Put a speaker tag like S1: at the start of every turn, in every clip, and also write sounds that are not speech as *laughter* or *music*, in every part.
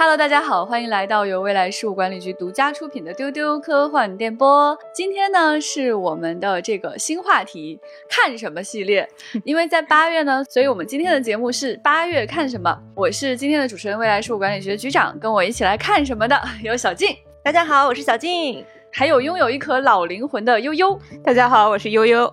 S1: Hello，大家好，欢迎来到由未来事务管理局独家出品的丢丢科幻电波。今天呢是我们的这个新话题看什么系列，*laughs* 因为在八月呢，所以我们今天的节目是八月看什么。我是今天的主持人，未来事务管理局的局长，跟我一起来看什么的有小静，
S2: 大家好，我是小静。
S1: 还有拥有一颗老灵魂的悠悠，
S3: 大家好，我是悠悠。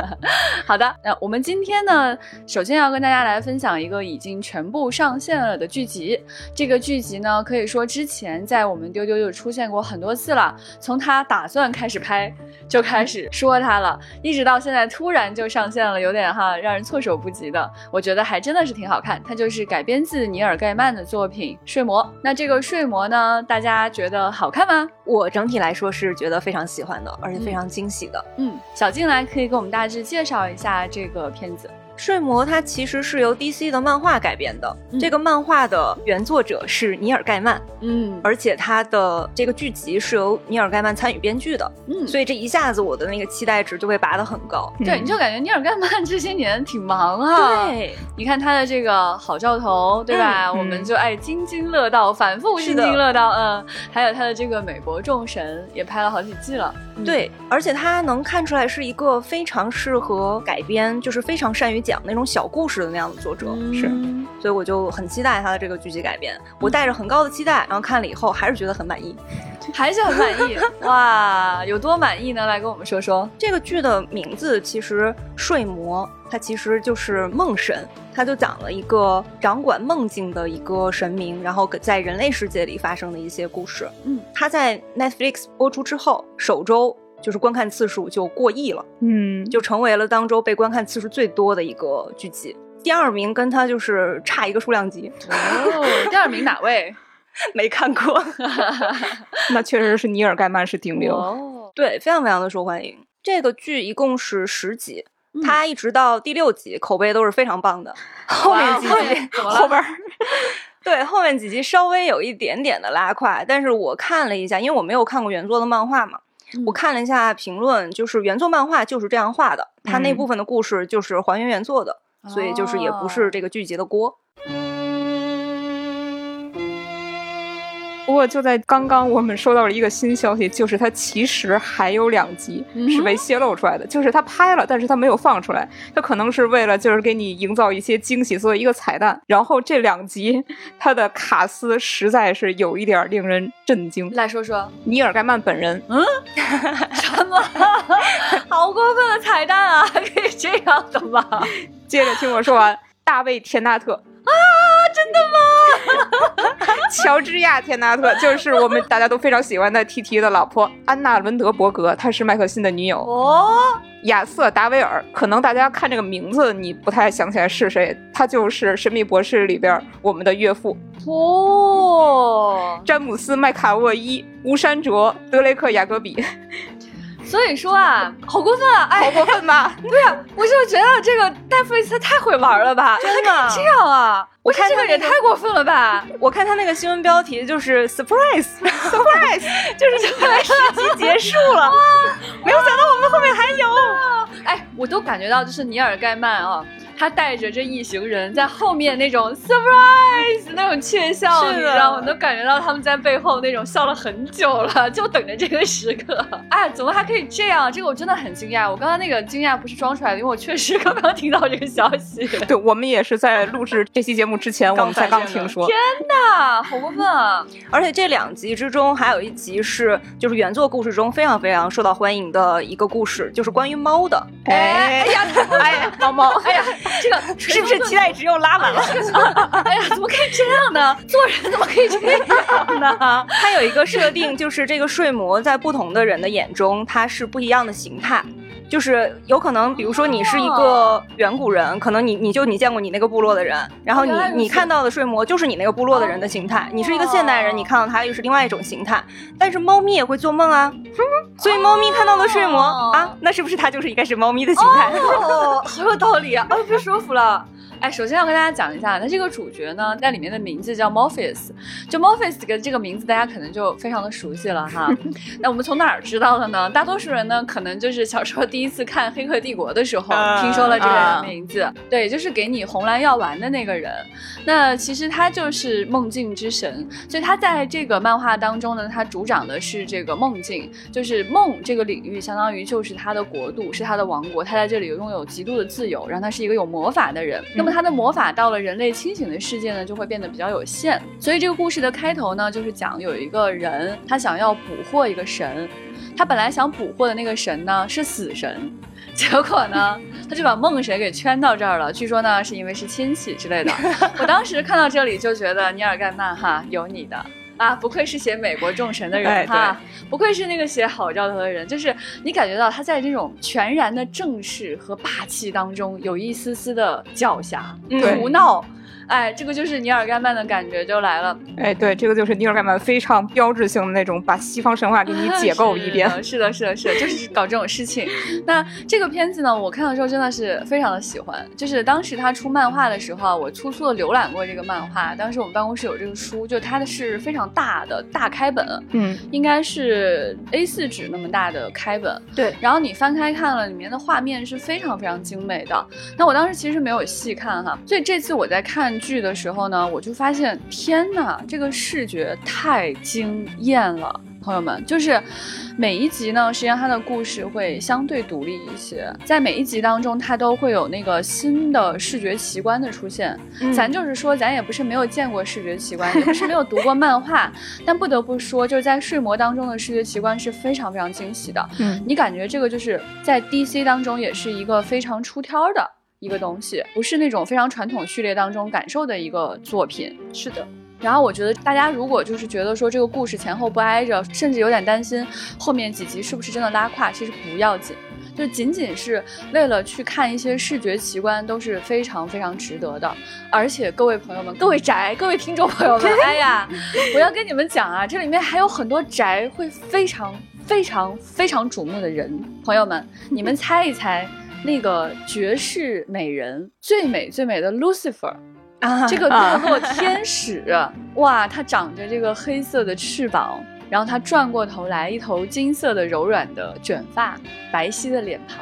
S3: *laughs*
S1: 好的，那我们今天呢，首先要跟大家来分享一个已经全部上线了的剧集。这个剧集呢，可以说之前在我们丢丢就出现过很多次了。从他打算开始拍就开始说他了，一直到现在突然就上线了，有点哈让人措手不及的。我觉得还真的是挺好看。它就是改编自尼尔盖曼的作品《睡魔》。那这个《睡魔》呢，大家觉得好看吗？
S2: 我整体来说是觉得非常喜欢的，而且非常惊喜的。
S1: 嗯，小静来可以给我们大致介绍一下这个片子。
S2: 睡魔它其实是由 DC 的漫画改编的，这个漫画的原作者是尼尔盖曼，
S1: 嗯，
S2: 而且它的这个剧集是由尼尔盖曼参与编剧的，嗯，所以这一下子我的那个期待值就被拔得很高。
S1: 对，你就感觉尼尔盖曼这些年挺忙啊，
S2: 对，
S1: 你看他的这个好兆头，对吧？我们就爱津津乐道，反复津津乐道，嗯，还有他的这个美国众神也拍了好几季了，
S2: 对，而且他能看出来是一个非常适合改编，就是非常善于讲。那种小故事的那样的作者。是，所以我就很期待他的这个剧集改编。我带着很高的期待，然后看了以后还是觉得很满意，*laughs*
S1: 还是很满意 *laughs* 哇！有多满意呢？来跟我们说说。
S2: 这个剧的名字其实“睡魔”，它其实就是梦神，它就讲了一个掌管梦境的一个神明，然后在人类世界里发生的一些故事。
S1: 嗯，
S2: 它在 Netflix 播出之后首周。就是观看次数就过亿了，
S3: 嗯，
S2: 就成为了当周被观看次数最多的一个剧集。第二名跟他就是差一个数量级。
S1: 哦，第二名哪位？*laughs*
S2: 没看过。*laughs*
S3: 那确实是尼尔盖曼是顶流。
S1: 哦，
S2: 对，非常非常的受欢迎。这个剧一共是十集，它一直到第六集口碑都是非常棒的。后面几集
S1: 后
S2: 边，*laughs* 对，后面几集稍微有一点点的拉胯。但是我看了一下，因为我没有看过原作的漫画嘛。我看了一下评论，就是原作漫画就是这样画的，它那部分的故事就是还原原作的，所以就是也不是这个剧集的锅。
S3: 不过就在刚刚，我们收到了一个新消息，就是它其实还有两集是被泄露出来的，就是它拍了，但是它没有放出来，它可能是为了就是给你营造一些惊喜，作为一个彩蛋。然后这两集它的卡斯实在是有一点令人震惊。
S1: 来说说
S3: 尼尔盖曼本人，
S1: 嗯，什么？好过分的彩蛋啊！可以这样的吗？
S3: 接着听我说完，大卫·田纳特。
S1: 啊，真的
S3: 吗？*laughs* 乔治亚·田纳特就是我们大家都非常喜欢的 T T 的老婆安娜·伦德伯格，她是麦克辛的女友
S1: 哦。
S3: 亚瑟·达维尔，可能大家看这个名字你不太想起来是谁，他就是《神秘博士》里边我们的岳父
S1: 哦。
S3: 詹姆斯·麦卡沃伊、吴山卓、德雷克·雅各比。
S1: 所以说啊，好过分啊！
S3: 哎好过分吧？*laughs*
S1: 对啊，我就觉得这个戴夫里斯太会玩了吧？
S2: 真的
S1: 这样啊？
S2: 我看
S1: 这个也太过分了吧？
S2: 我看他那个新闻标题就是 surprise，surprise，*laughs* *laughs* 就是将来十集结束了，哇！没有想到我们后面还有。
S1: 哎，我都感觉到就是尼尔盖曼啊。他带着这一行人在后面那种 surprise 那种窃笑，你知道吗？能感觉到他们在背后那种笑了很久了，就等着这个时刻。*laughs* 哎，怎么还可以这样？这个我真的很惊讶。我刚刚那个惊讶不是装出来的，因为我确实刚刚听到这个消息。*laughs*
S3: 对，我们也是在录制这期节目之前，我们才刚听说。
S1: 天哪，好过分啊！
S2: 而且这两集之中还有一集是就是原作故事中非常非常受到欢迎的一个故事，就是关于猫的。
S1: 哎呀，
S2: 哎呀，猫猫，
S1: 哎呀。*laughs* 这个 *laughs*
S2: 是不是期待值又拉满了？*laughs*
S1: 哎呀，怎么可以这样呢？做人怎么可以这样呢？*laughs*
S2: 它有一个设定，就是这个睡魔在不同的人的眼中，它是不一样的形态。就是有可能，比如说你是一个远古人，可能你你就你见过你那个部落的人，然后你你看到的睡魔就是你那个部落的人的形态。你是一个现代人，你看到它又是另外一种形态。但是猫咪也会做梦啊，*laughs* 所以猫咪看到的睡魔啊，那是不是它就是应该是猫咪的形态？
S1: 哦，*laughs* 好有道理啊，啊，被说服了。哎，首先要跟大家讲一下，那这个主角呢，在里面的名字叫 Morpheus，就 Morpheus 这个这个名字，大家可能就非常的熟悉了哈。*laughs* 那我们从哪儿知道的呢？大多数人呢，可能就是小时候第一次看《黑客帝国》的时候，听说了这个人名字。对，就是给你红蓝药丸的那个人。那其实他就是梦境之神，所以他在这个漫画当中呢，他主掌的是这个梦境，就是梦这个领域，相当于就是他的国度，是他的王国，他在这里拥有极度的自由，然后他是一个有魔法的人。那么他的魔法到了人类清醒的世界呢，就会变得比较有限。所以这个故事的开头呢，就是讲有一个人，他想要捕获一个神，他本来想捕获的那个神呢是死神，*laughs* 结果呢，他就把梦神给圈到这儿了。据说呢，是因为是亲戚之类的。我当时看到这里就觉得尼尔盖曼哈有你的。啊，不愧是写美国众神的人哈，不愧是那个写好兆头的人，就是你感觉到他在这种全然的正式和霸气当中，有一丝丝的狡黠、胡闹。哎，这个就是尼尔盖曼的感觉就来了。
S3: 哎，对，这个就是尼尔盖曼非常标志性的那种，把西方神话给你解构一遍。*laughs*
S1: 是的，是的，是的，就是搞这种事情。那这个片子呢，我看的时候真的是非常的喜欢。就是当时他出漫画的时候，我粗粗的浏览过这个漫画。当时我们办公室有这个书，就它的是非常大的大开本，
S3: 嗯，
S1: 应该是 A4 纸那么大的开本。
S2: 对。
S1: 然后你翻开看了，里面的画面是非常非常精美的。那我当时其实没有细看哈，所以这次我在看。剧的时候呢，我就发现，天哪，这个视觉太惊艳了，朋友们，就是每一集呢，实际上它的故事会相对独立一些，在每一集当中，它都会有那个新的视觉奇观的出现。咱就是说，咱也不是没有见过视觉奇观，也不是没有读过漫画，*laughs* 但不得不说，就是在睡魔当中的视觉奇观是非常非常惊喜的。
S3: 嗯，
S1: 你感觉这个就是在 DC 当中也是一个非常出挑的。一个东西不是那种非常传统序列当中感受的一个作品，
S2: 是的。
S1: 然后我觉得大家如果就是觉得说这个故事前后不挨着，甚至有点担心后面几集是不是真的拉胯，其实不要紧，就仅仅是为了去看一些视觉奇观都是非常非常值得的。而且各位朋友们，各位宅，各位听众朋友们，*laughs* 哎呀，我要跟你们讲啊，这里面还有很多宅会非常非常非常瞩目的人，朋友们，你们猜一猜。那个绝世美人，最美最美的 Lucifer，啊，这个堕落天使，哇，他长着这个黑色的翅膀，然后他转过头来，一头金色的柔软的卷发，白皙的脸庞，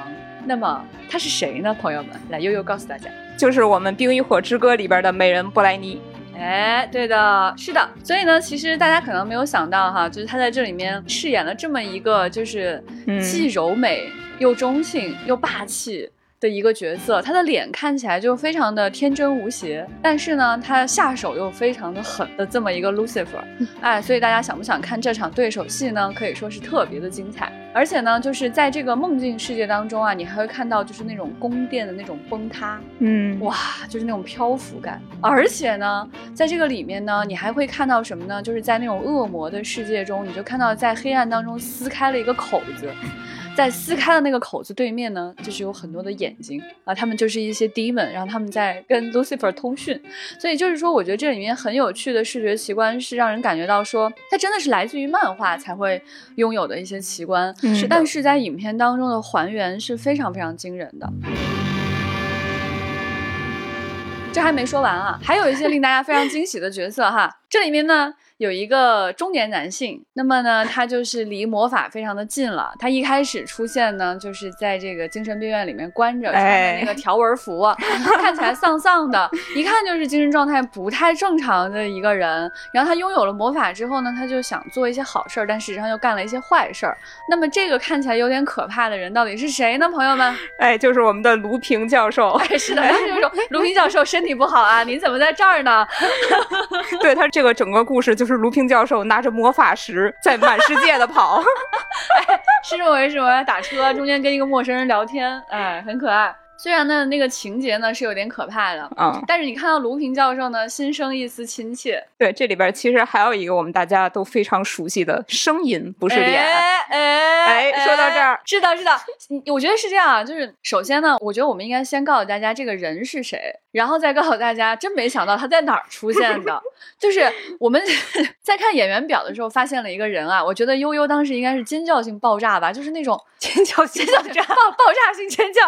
S1: 那么他是谁呢？朋友们，来悠悠告诉大家，
S3: 就是我们《冰与火之歌》里边的美人布莱尼。
S1: 哎，对的，是的，所以呢，其实大家可能没有想到哈，就是他在这里面饰演了这么一个，就是既柔美又中性又霸气。的一个角色，他的脸看起来就非常的天真无邪，但是呢，他下手又非常的狠的这么一个 Lucifer，*laughs* 哎，所以大家想不想看这场对手戏呢？可以说是特别的精彩，而且呢，就是在这个梦境世界当中啊，你还会看到就是那种宫殿的那种崩塌，
S3: 嗯，
S1: 哇，就是那种漂浮感，而且呢，在这个里面呢，你还会看到什么呢？就是在那种恶魔的世界中，你就看到在黑暗当中撕开了一个口子。在撕开的那个口子对面呢，就是有很多的眼睛啊，他们就是一些 demon，然后他们在跟 Lucifer 通讯，所以就是说，我觉得这里面很有趣的视觉奇观是让人感觉到说，它真的是来自于漫画才会拥有的一些奇观，
S3: 是，
S1: 但是在影片当中的还原是非常非常惊人的。这还没说完啊，还有一些令大家非常惊喜的角色哈，这里面呢。有一个中年男性，那么呢，他就是离魔法非常的近了。他一开始出现呢，就是在这个精神病院里面关着，穿着那个条纹服，*laughs* 看起来丧丧的，一看就是精神状态不太正常的一个人。然后他拥有了魔法之后呢，他就想做一些好事儿，但实际上又干了一些坏事儿。那么这个看起来有点可怕的人到底是谁呢？朋友们，*laughs*
S3: 哎，就是我们的卢平教授。
S1: 哎，是的，就是卢平教授身体不好啊，您怎么在这儿呢？*laughs*
S3: 对他这个整个故事就。是卢平教授拿着魔法石在满世界的跑，*laughs*
S1: 哎，是这么回事吗？打车中间跟一个陌生人聊天，哎，很可爱。虽然呢，那个情节呢是有点可怕的，
S3: 嗯，
S1: 但是你看到卢平教授呢，心生一丝亲切。
S3: 对，这里边其实还有一个我们大家都非常熟悉的声音，不是脸。
S1: 哎
S3: 哎，说到这儿，
S1: 是的，是的，我觉得是这样啊。就是首先呢，我觉得我们应该先告诉大家这个人是谁。然后再告诉大家，真没想到他在哪儿出现的。*laughs* 就是我们 *laughs* 在看演员表的时候，发现了一个人啊，我觉得悠悠当时应该是尖叫性爆炸吧，就是那种 *laughs*
S2: 尖叫尖叫炸，
S1: 爆爆炸性尖叫。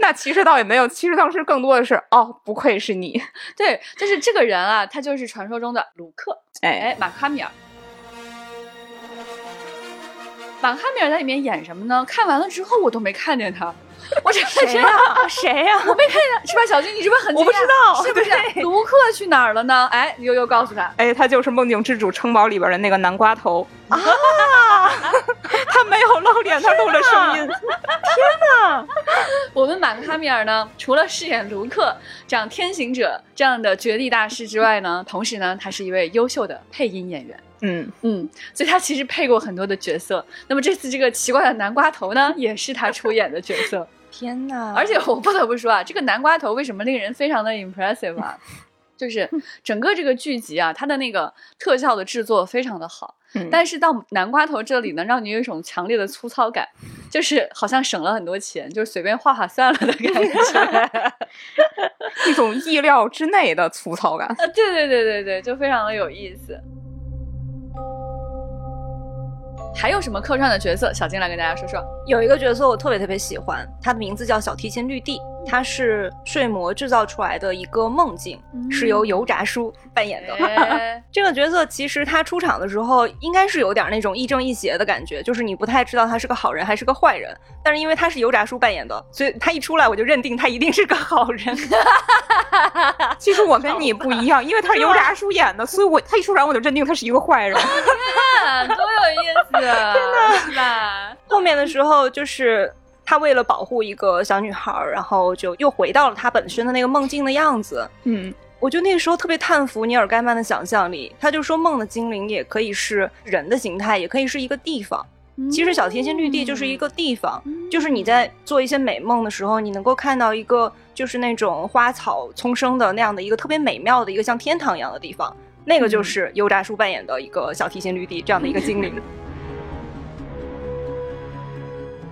S3: 那其实倒也没有，其实当时更多的是哦，不愧是你。
S1: 对，就是这个人啊，他就是传说中的卢克，
S3: 哎
S1: 哎，马卡米尔。马卡米尔在里面演什么呢？看完了之后我都没看见他，我真的是
S2: 谁呀？啊谁呀？
S1: 我没看见，是吧？小金，你是不是很惊讶
S2: 我不知道
S1: 是不是？卢克去哪儿了呢？哎，悠悠告诉他，
S3: 哎，他就是梦境之主城堡里边的那个南瓜头，
S2: 啊！*laughs*
S3: 他没有露脸，他露了声音。
S1: 我们马克哈米尔呢，除了饰演卢克这样天行者这样的绝地大师之外呢，同时呢，他是一位优秀的配音演员。
S3: 嗯，
S1: 嗯，所以他其实配过很多的角色。那么这次这个奇怪的南瓜头呢，也是他出演的角色。*laughs*
S2: 天哪！
S1: 而且我不得不说啊，这个南瓜头为什么令人非常的 impressive 啊？*laughs* 就是整个这个剧集啊，它的那个特效的制作非常的好，
S3: 嗯
S1: 但是到南瓜头这里呢，让你有一种强烈的粗糙感，就是好像省了很多钱，就是随便画画算了的感觉。*laughs*
S3: 一种意料之内的粗糙感。
S1: 啊，对对对对对，就非常的有意思。还有什么客串的角色？小金来跟大家说说。
S2: 有一个角色我特别特别喜欢，他的名字叫小提琴绿地，他是睡魔制造出来的一个梦境，
S1: 嗯
S2: 是由油炸叔扮演的。
S1: 哎 *laughs*
S2: 这个角色其实他出场的时候应该是有点那种亦正亦邪的感觉，就是你不太知道他是个好人还是个坏人。但是因为他是油炸叔扮演的，所以他一出来我就认定他一定是个好人。*laughs*
S3: 其实我跟你不一样，因为他是油炸叔演的，所以我他一出场我就认定他是一个坏人。
S1: 看多有意思，*laughs* 真的是吧？
S2: 后面的时候就是。他为了保护一个小女孩儿，然后就又回到了他本身的那个梦境的样子。
S3: 嗯，
S2: 我就那个时候特别叹服尼尔盖曼的想象力，他就说梦的精灵也可以是人的形态，也可以是一个地方。其实小提琴绿地就是一个地方，
S1: 嗯
S2: 就是你在做一些美梦的时候，你能够看到一个就是那种花草丛生的那样的一个特别美妙的一个像天堂一样的地方，那个就是油炸叔扮演的一个小提琴绿地这样的一个精灵。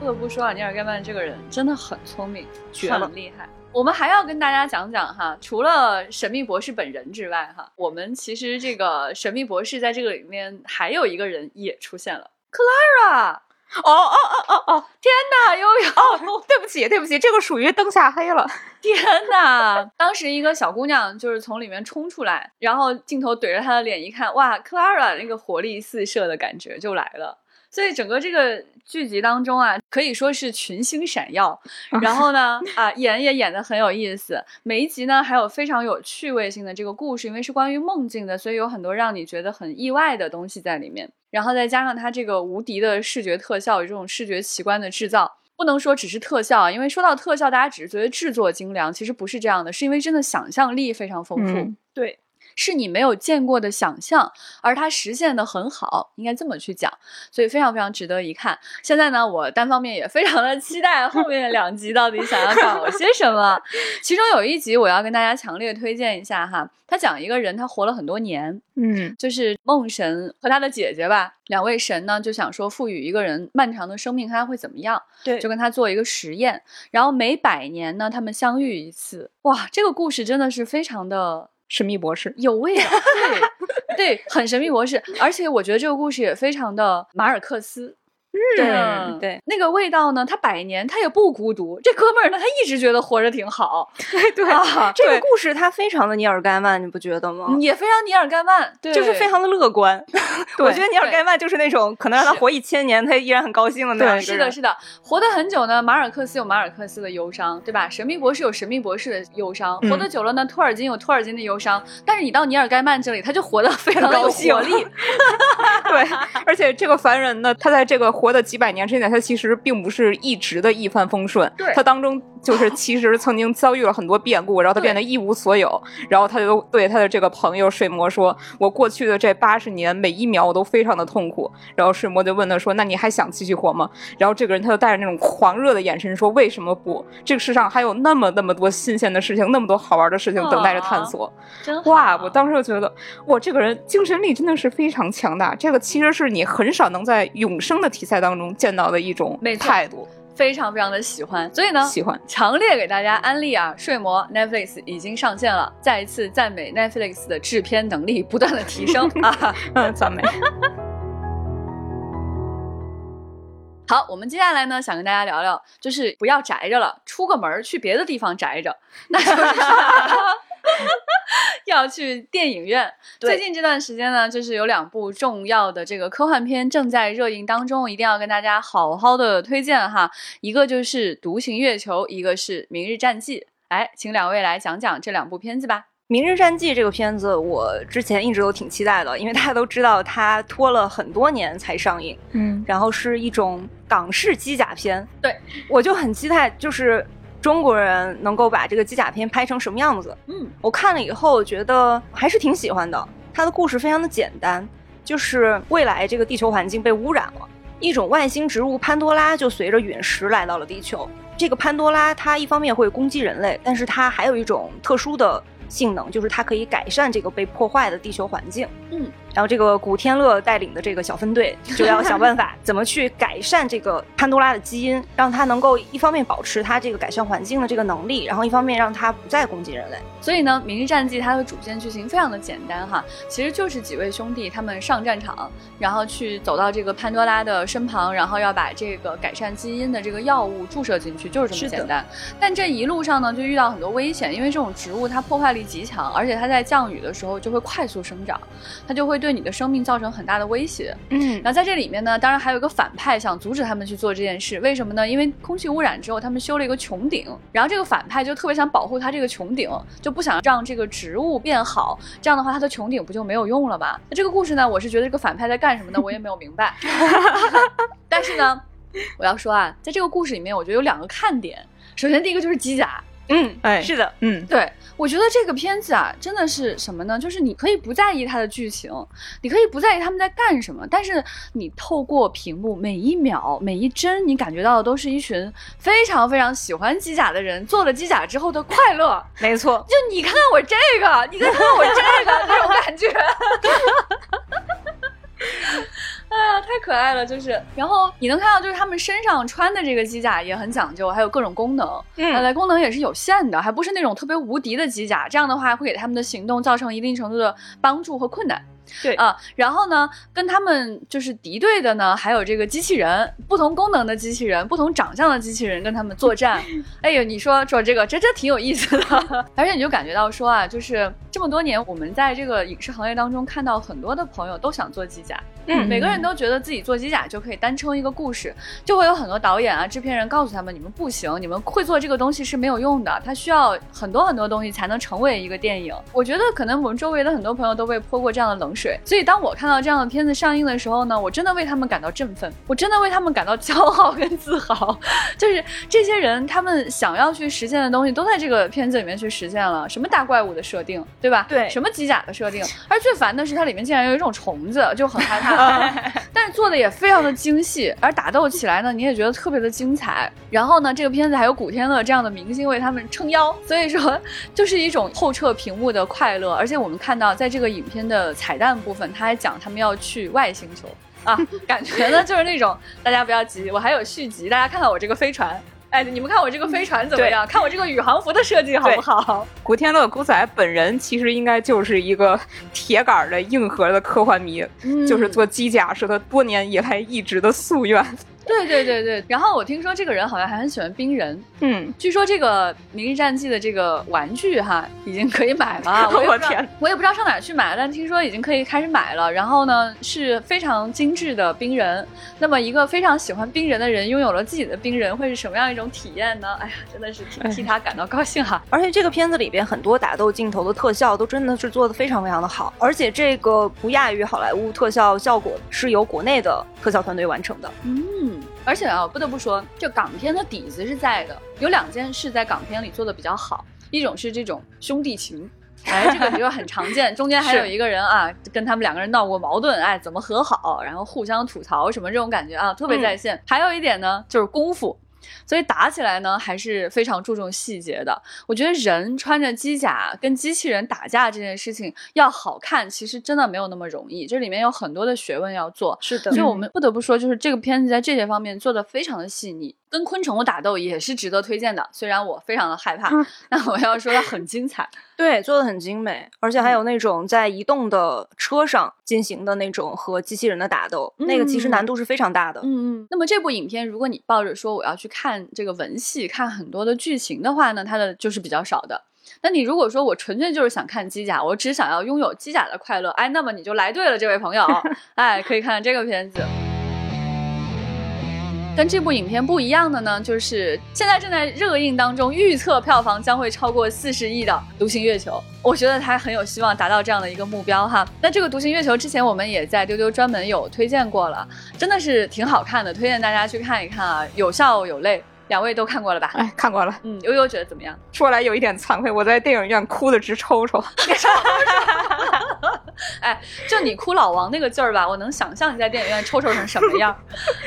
S1: 不得不说啊，尼尔盖曼这个人真的很聪明，很厉害。我们还要跟大家讲讲哈，除了神秘博士本人之外哈，我们其实这个神秘博士在这个里面还有一个人也出现了，Clara。
S3: 哦哦哦哦哦，
S1: 天哪，悠悠！
S3: 对不起对不起，这个属于灯下黑了。*laughs*
S1: 天哪！当时一个小姑娘就是从里面冲出来，然后镜头怼着她的脸一看，哇，Clara 那个活力四射的感觉就来了。所以整个这个剧集当中啊，可以说是群星闪耀。然后呢，啊，演也演得很有意思。每一集呢，还有非常有趣味性的这个故事，因为是关于梦境的，所以有很多让你觉得很意外的东西在里面。然后再加上它这个无敌的视觉特效与这种视觉奇观的制造。不能说只是特效啊，因为说到特效，大家只是觉得制作精良，其实不是这样的，是因为真的想象力非常丰富。
S3: 嗯
S2: 对，
S1: 是你没有见过的想象，而它实现的很好，应该这么去讲，所以非常非常值得一看。现在呢，我单方面也非常的期待后面两集到底想要搞些什么。其中有一集我要跟大家强烈推荐一下哈，他讲一个人他活了很多年，
S3: 嗯
S1: 就是梦神和他的姐姐吧，两位神呢就想说赋予一个人漫长的生命，看他会怎么样。
S2: 对
S1: 就跟他做一个实验，然后每百年呢，他们相遇一次。哇，这个故事真的是非常的
S3: 神秘博士。
S1: 有味道，对对，很神秘博士，而且我觉得这个故事也非常的马尔克斯。
S2: 对
S1: 嗯
S2: 对，
S1: 那个味道呢，他百年他也不孤独，这哥们儿呢，他一直觉得活着挺好，*laughs*
S3: 对对
S1: 啊
S2: 这个故事他非常的尼尔盖曼，你不觉得吗？
S1: 也非常尼尔盖曼，对，
S2: 就是非常的乐观。*laughs* 我觉得尼尔盖曼就是那种可能让他活一千年，他依然很高兴的那样一个人。
S1: 是的，是的，活得很久呢。马尔克斯有马尔克斯的忧伤，对吧？神秘博士有神秘博士的忧伤，
S3: 嗯
S1: 活得久了呢，托尔金有托尔金的忧伤。但是你到尼尔盖曼这里，他就活得非常的有
S2: 高兴
S1: 活力。*laughs*
S3: 对，而且这个凡人呢，他在这个活的几百年之内，他其实并不是一直的一帆风顺。
S1: 对
S3: 他当中就是 *laughs* 其实曾经遭遇了很多变故，然后他变得一无所有，然后他就对他的这个朋友水魔说：“我过去的这八十年每一秒我都非常的痛苦。”然后水魔就问他说：“那你还想继续活吗？”然后这个人他就带着那种狂热的眼神说：“为什么不？这个世上还有那么那么多新鲜的事情，那么多好玩的事情等待着探索。
S1: 真
S3: 哇！我当时就觉得，哇，这个人精神力真的是非常强大。这个其实是你很少能在永生的题材当中见到的一种
S1: 没错
S3: 态度。
S1: 非常非常的喜欢，所以呢，
S3: 喜欢
S1: 强烈给大家安利啊，《睡魔》Netflix 已经上线了，再一次赞美 Netflix 的制片能力不断的提升啊！*laughs*
S3: 嗯，赞美。*laughs*
S1: 好，我们接下来呢，想跟大家聊聊，就是不要宅着了，出个门儿去别的地方宅着，那就是 *laughs* *laughs* 要去电影院。最近这段时间呢，就是有两部重要的这个科幻片正在热映当中，一定要跟大家好好的推荐哈。一个就是《独行月球》，一个是《明日战记》。哎，请两位来讲讲这两部片子吧。
S2: 《明日战记》这个片子，我之前一直都挺期待的，因为大家都知道它拖了很多年才上映，
S3: 嗯，
S2: 然后是一种港式机甲片。
S1: 对，
S2: 我就很期待，就是中国人能够把这个机甲片拍成什么样子。
S1: 嗯，
S2: 我看了以后，我觉得还是挺喜欢的。它的故事非常的简单，就是未来这个地球环境被污染了，一种外星植物潘多拉就随着陨石来到了地球。这个潘多拉它一方面会攻击人类，但是它还有一种特殊的性能，就是它可以改善这个被破坏的地球环境。
S1: 嗯，
S2: 然后这个古天乐带领的这个小分队 *laughs* 就要想办法怎么去改善这个潘多拉的基因，让它能够一方面保持它这个改善环境的这个能力，然后一方面让它不再攻击人类。
S1: 所以呢，《明日战记》它的主线剧情非常的简单哈，其实就是几位兄弟他们上战场，然后去走到这个潘多拉的身旁，然后要把这个改善基因的这个药物注射进去，就是这么简单。但这一路上呢，就遇到很多危险，因为这种植物它破坏力极强，而且它在降雨的时候就会快速生长，它就会对你的生命造成很大的威胁。
S2: 嗯
S1: 然后在这里面呢，当然还有一个反派想阻止他们去做这件事，为什么呢？因为空气污染之后，他们修了一个穹顶，然后这个反派就特别想保护他这个穹顶，就不想让这个植物变好，这样的话他的穹顶不就没有用了吗？那这个故事呢，我是觉得这个反派在干什么呢？我也没有明白。*laughs* 但是呢，我要说啊，在这个故事里面，我觉得有两个看点。首先，第一个就是机甲，
S2: 嗯，
S3: 哎
S2: 是的，
S3: 嗯，
S1: 对我觉得这个片子啊，真的是什么呢？就是你可以不在意它的剧情，你可以不在意他们在干什么，但是你透过屏幕每一秒每一帧，你感觉到的都是一群非常非常喜欢机甲的人做了机甲之后的快乐。*laughs*
S2: 没错。
S1: 就你看看我这个，你再看看我这个，*laughs* 那种感觉。哎呀，太可爱了，就是，然后你能看到，就是他们身上穿的这个机甲也很讲究，还有各种功能，
S2: 嗯
S1: 呃，功能也是有限的，还不是那种特别无敌的机甲，这样的话会给他们的行动造成一定程度的帮助和困难。
S2: 对
S1: 啊，然后呢，跟他们就是敌对的呢，还有这个机器人，不同功能的机器人，不同长相的机器人跟他们作战。哎呦，你说说这个，这这挺有意思的。*laughs* 而且你就感觉到说啊，就是这么多年，我们在这个影视行业当中看到很多的朋友都想做机甲，
S2: 嗯
S1: 每个人都觉得自己做机甲就可以单撑一个故事，就会有很多导演啊、制片人告诉他们，你们不行，你们会做这个东西是没有用的，它需要很多很多东西才能成为一个电影。我觉得可能我们周围的很多朋友都被泼过这样的冷水，所以当我看到这样的片子上映的时候呢，我真的为他们感到振奋，我真的为他们感到骄傲跟自豪。*laughs* 就是这些人他们想要去实现的东西，都在这个片子里面去实现了。什么大怪物的设定，对吧？
S2: 对
S1: 什么机甲的设定，而最烦的是它里面竟然有一种虫子，就很害怕。*laughs* *laughs* 但是做的也非常的精细，而打斗起来呢，你也觉得特别的精彩。然后呢，这个片子还有古天乐这样的明星为他们撑腰，所以说就是一种透彻屏幕的快乐。而且我们看到，在这个影片的彩蛋部分，他还讲他们要去外星球啊，感觉呢 *laughs* 就是那种大家不要急，我还有续集，大家看看我这个飞船。哎，你们看我这个飞船怎么样？看我这个宇航服的设计好不好？
S3: 古天乐古仔本人其实应该就是一个铁杆的硬核的科幻迷，
S1: 嗯
S3: 就是做机甲是他多年以来一直的夙愿。
S1: 对对对对。然后我听说这个人好像还很喜欢冰人，
S3: 嗯，
S1: 据说这个《明日战记》的这个玩具哈，已经可以买了。*laughs* 我也不知道
S3: 我天，
S1: 我也不知道上哪去买，但听说已经可以开始买了。然后呢，是非常精致的冰人。那么一个非常喜欢冰人的人，拥有了自己的冰人，会是什么样一种体验呢？哎呀，真的是替替他感到高兴哈。
S2: 而且这个片子里边很多打斗镜头的特效都真的是做的非常非常的好，而且这个不亚于好莱坞特效效果是由国内的特效团队完成的。
S1: 嗯，而且啊，不得不说，这港片的底子是在的。有两件事在港片里做的比较好，一种是这种兄弟情。哎，这个比较很常见，中间还有一个人啊，*laughs* 跟他们两个人闹过矛盾，哎，怎么和好，然后互相吐槽什么这种感觉啊，特别在线。还有一点呢，就是功夫，所以打起来呢还是非常注重细节的。我觉得人穿着机甲跟机器人打架这件事情要好看，其实真的没有那么容易，这里面有很多的学问要做。
S2: 是的
S1: 所以我们不得不说，就是这个片子在这些方面做的非常的细腻。跟昆虫的打斗也是值得推荐的，虽然我非常的害怕，
S3: 嗯
S1: 但我要说它很精彩。*laughs*
S2: 对，做的很精美，而且还有那种在移动的车上进行的那种和机器人的打斗，那个其实难度是非常大的。
S1: 嗯嗯。那么这部影片，如果你抱着说我要去看这个文戏，看很多的剧情的话呢，它的就是比较少的。那你如果说我纯粹就是想看机甲，我只想要拥有机甲的快乐，哎，那么你就来对了，这位朋友，*laughs* 哎，可以看看这个片子。跟这部影片不一样的呢，就是现在正在热映当中，预测票房将会超过四十亿的《独行月球》，我觉得它很有希望达到这样的一个目标哈。那这个《独行月球》之前我们也在丢丢专门有推荐过了，真的是挺好看的，推荐大家去看一看啊，有笑有泪。两位都看过了吧？
S3: 哎，看过了。
S1: 嗯，悠悠觉得怎么样？
S3: 说来有一点惭愧，我在电影院哭的直抽抽。*laughs*
S1: 哎，就你哭老王那个劲儿吧，我能想象你在电影院抽抽成什么样。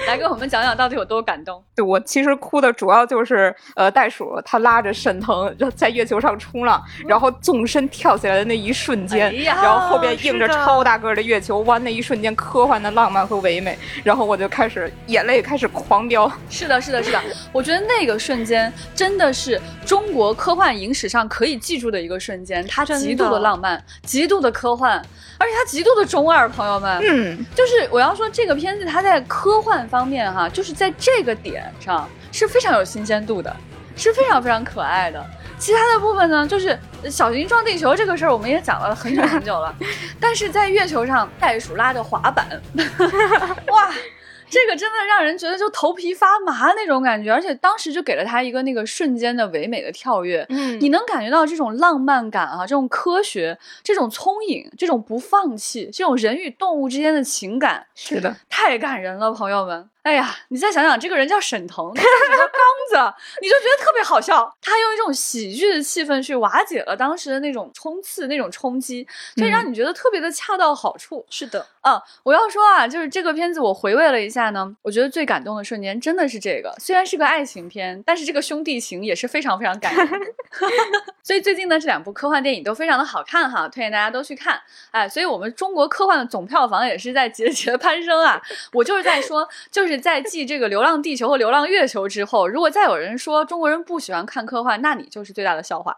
S1: 来给我们讲讲到底有多感动。
S3: 对我其实哭的主要就是呃，袋鼠它拉着沈腾在月球上冲浪，然后纵身跳起来的那一瞬间，
S1: 哎
S3: 然后后边映着超大个儿的月球湾，那一瞬间科幻的浪漫和唯美，然后我就开始眼泪开始狂飙。
S1: 是的，是的，是的，我觉得那个瞬间真的是中国科幻影史上可以记住的一个瞬间，它极度的浪漫，极度的科幻，而且它极度的中二，朋友们。
S3: 嗯，
S1: 就是我要说这个片子，它在科幻方面哈，就是在这个点上是非常有新鲜度的，是非常非常可爱的。其他的部分呢，就是小型撞地球这个事儿，我们也讲了很久很久了。*laughs* 但是在月球上，袋鼠拉着滑板，*laughs* 哇，这个真的让人觉得就头皮发麻那种感觉，而且当时就给了他一个那个瞬间的唯美的跳跃。
S2: 嗯
S1: 你能感觉到这种浪漫感啊，这种科学，这种聪颖，这种不放弃，这种人与动物之间的情感，
S3: 是的，
S1: 太感人了，朋友们。哎呀，你再想想，这个人叫沈腾，他是个刚子，你就觉得特别好笑。他用一种喜剧的气氛去瓦解了当时的那种冲刺、那种冲击，所以让你觉得特别的恰到好处。
S2: 是的，
S1: 啊，我要说啊，就是这个片子我回味了一下呢，我觉得最感动的瞬间真的是这个。虽然是个爱情片，但是这个兄弟情也是非常非常感人的。*laughs* *laughs* 所以最近呢，这两部科幻电影都非常的好看哈，推荐大家都去看。哎，所以我们中国科幻的总票房也是在节节 *laughs* 攀升啊。我就是在说，就是在继这个《流浪地球》和《流浪月球》之后，如果再有人说中国人不喜欢看科幻，那你就是最大的笑话。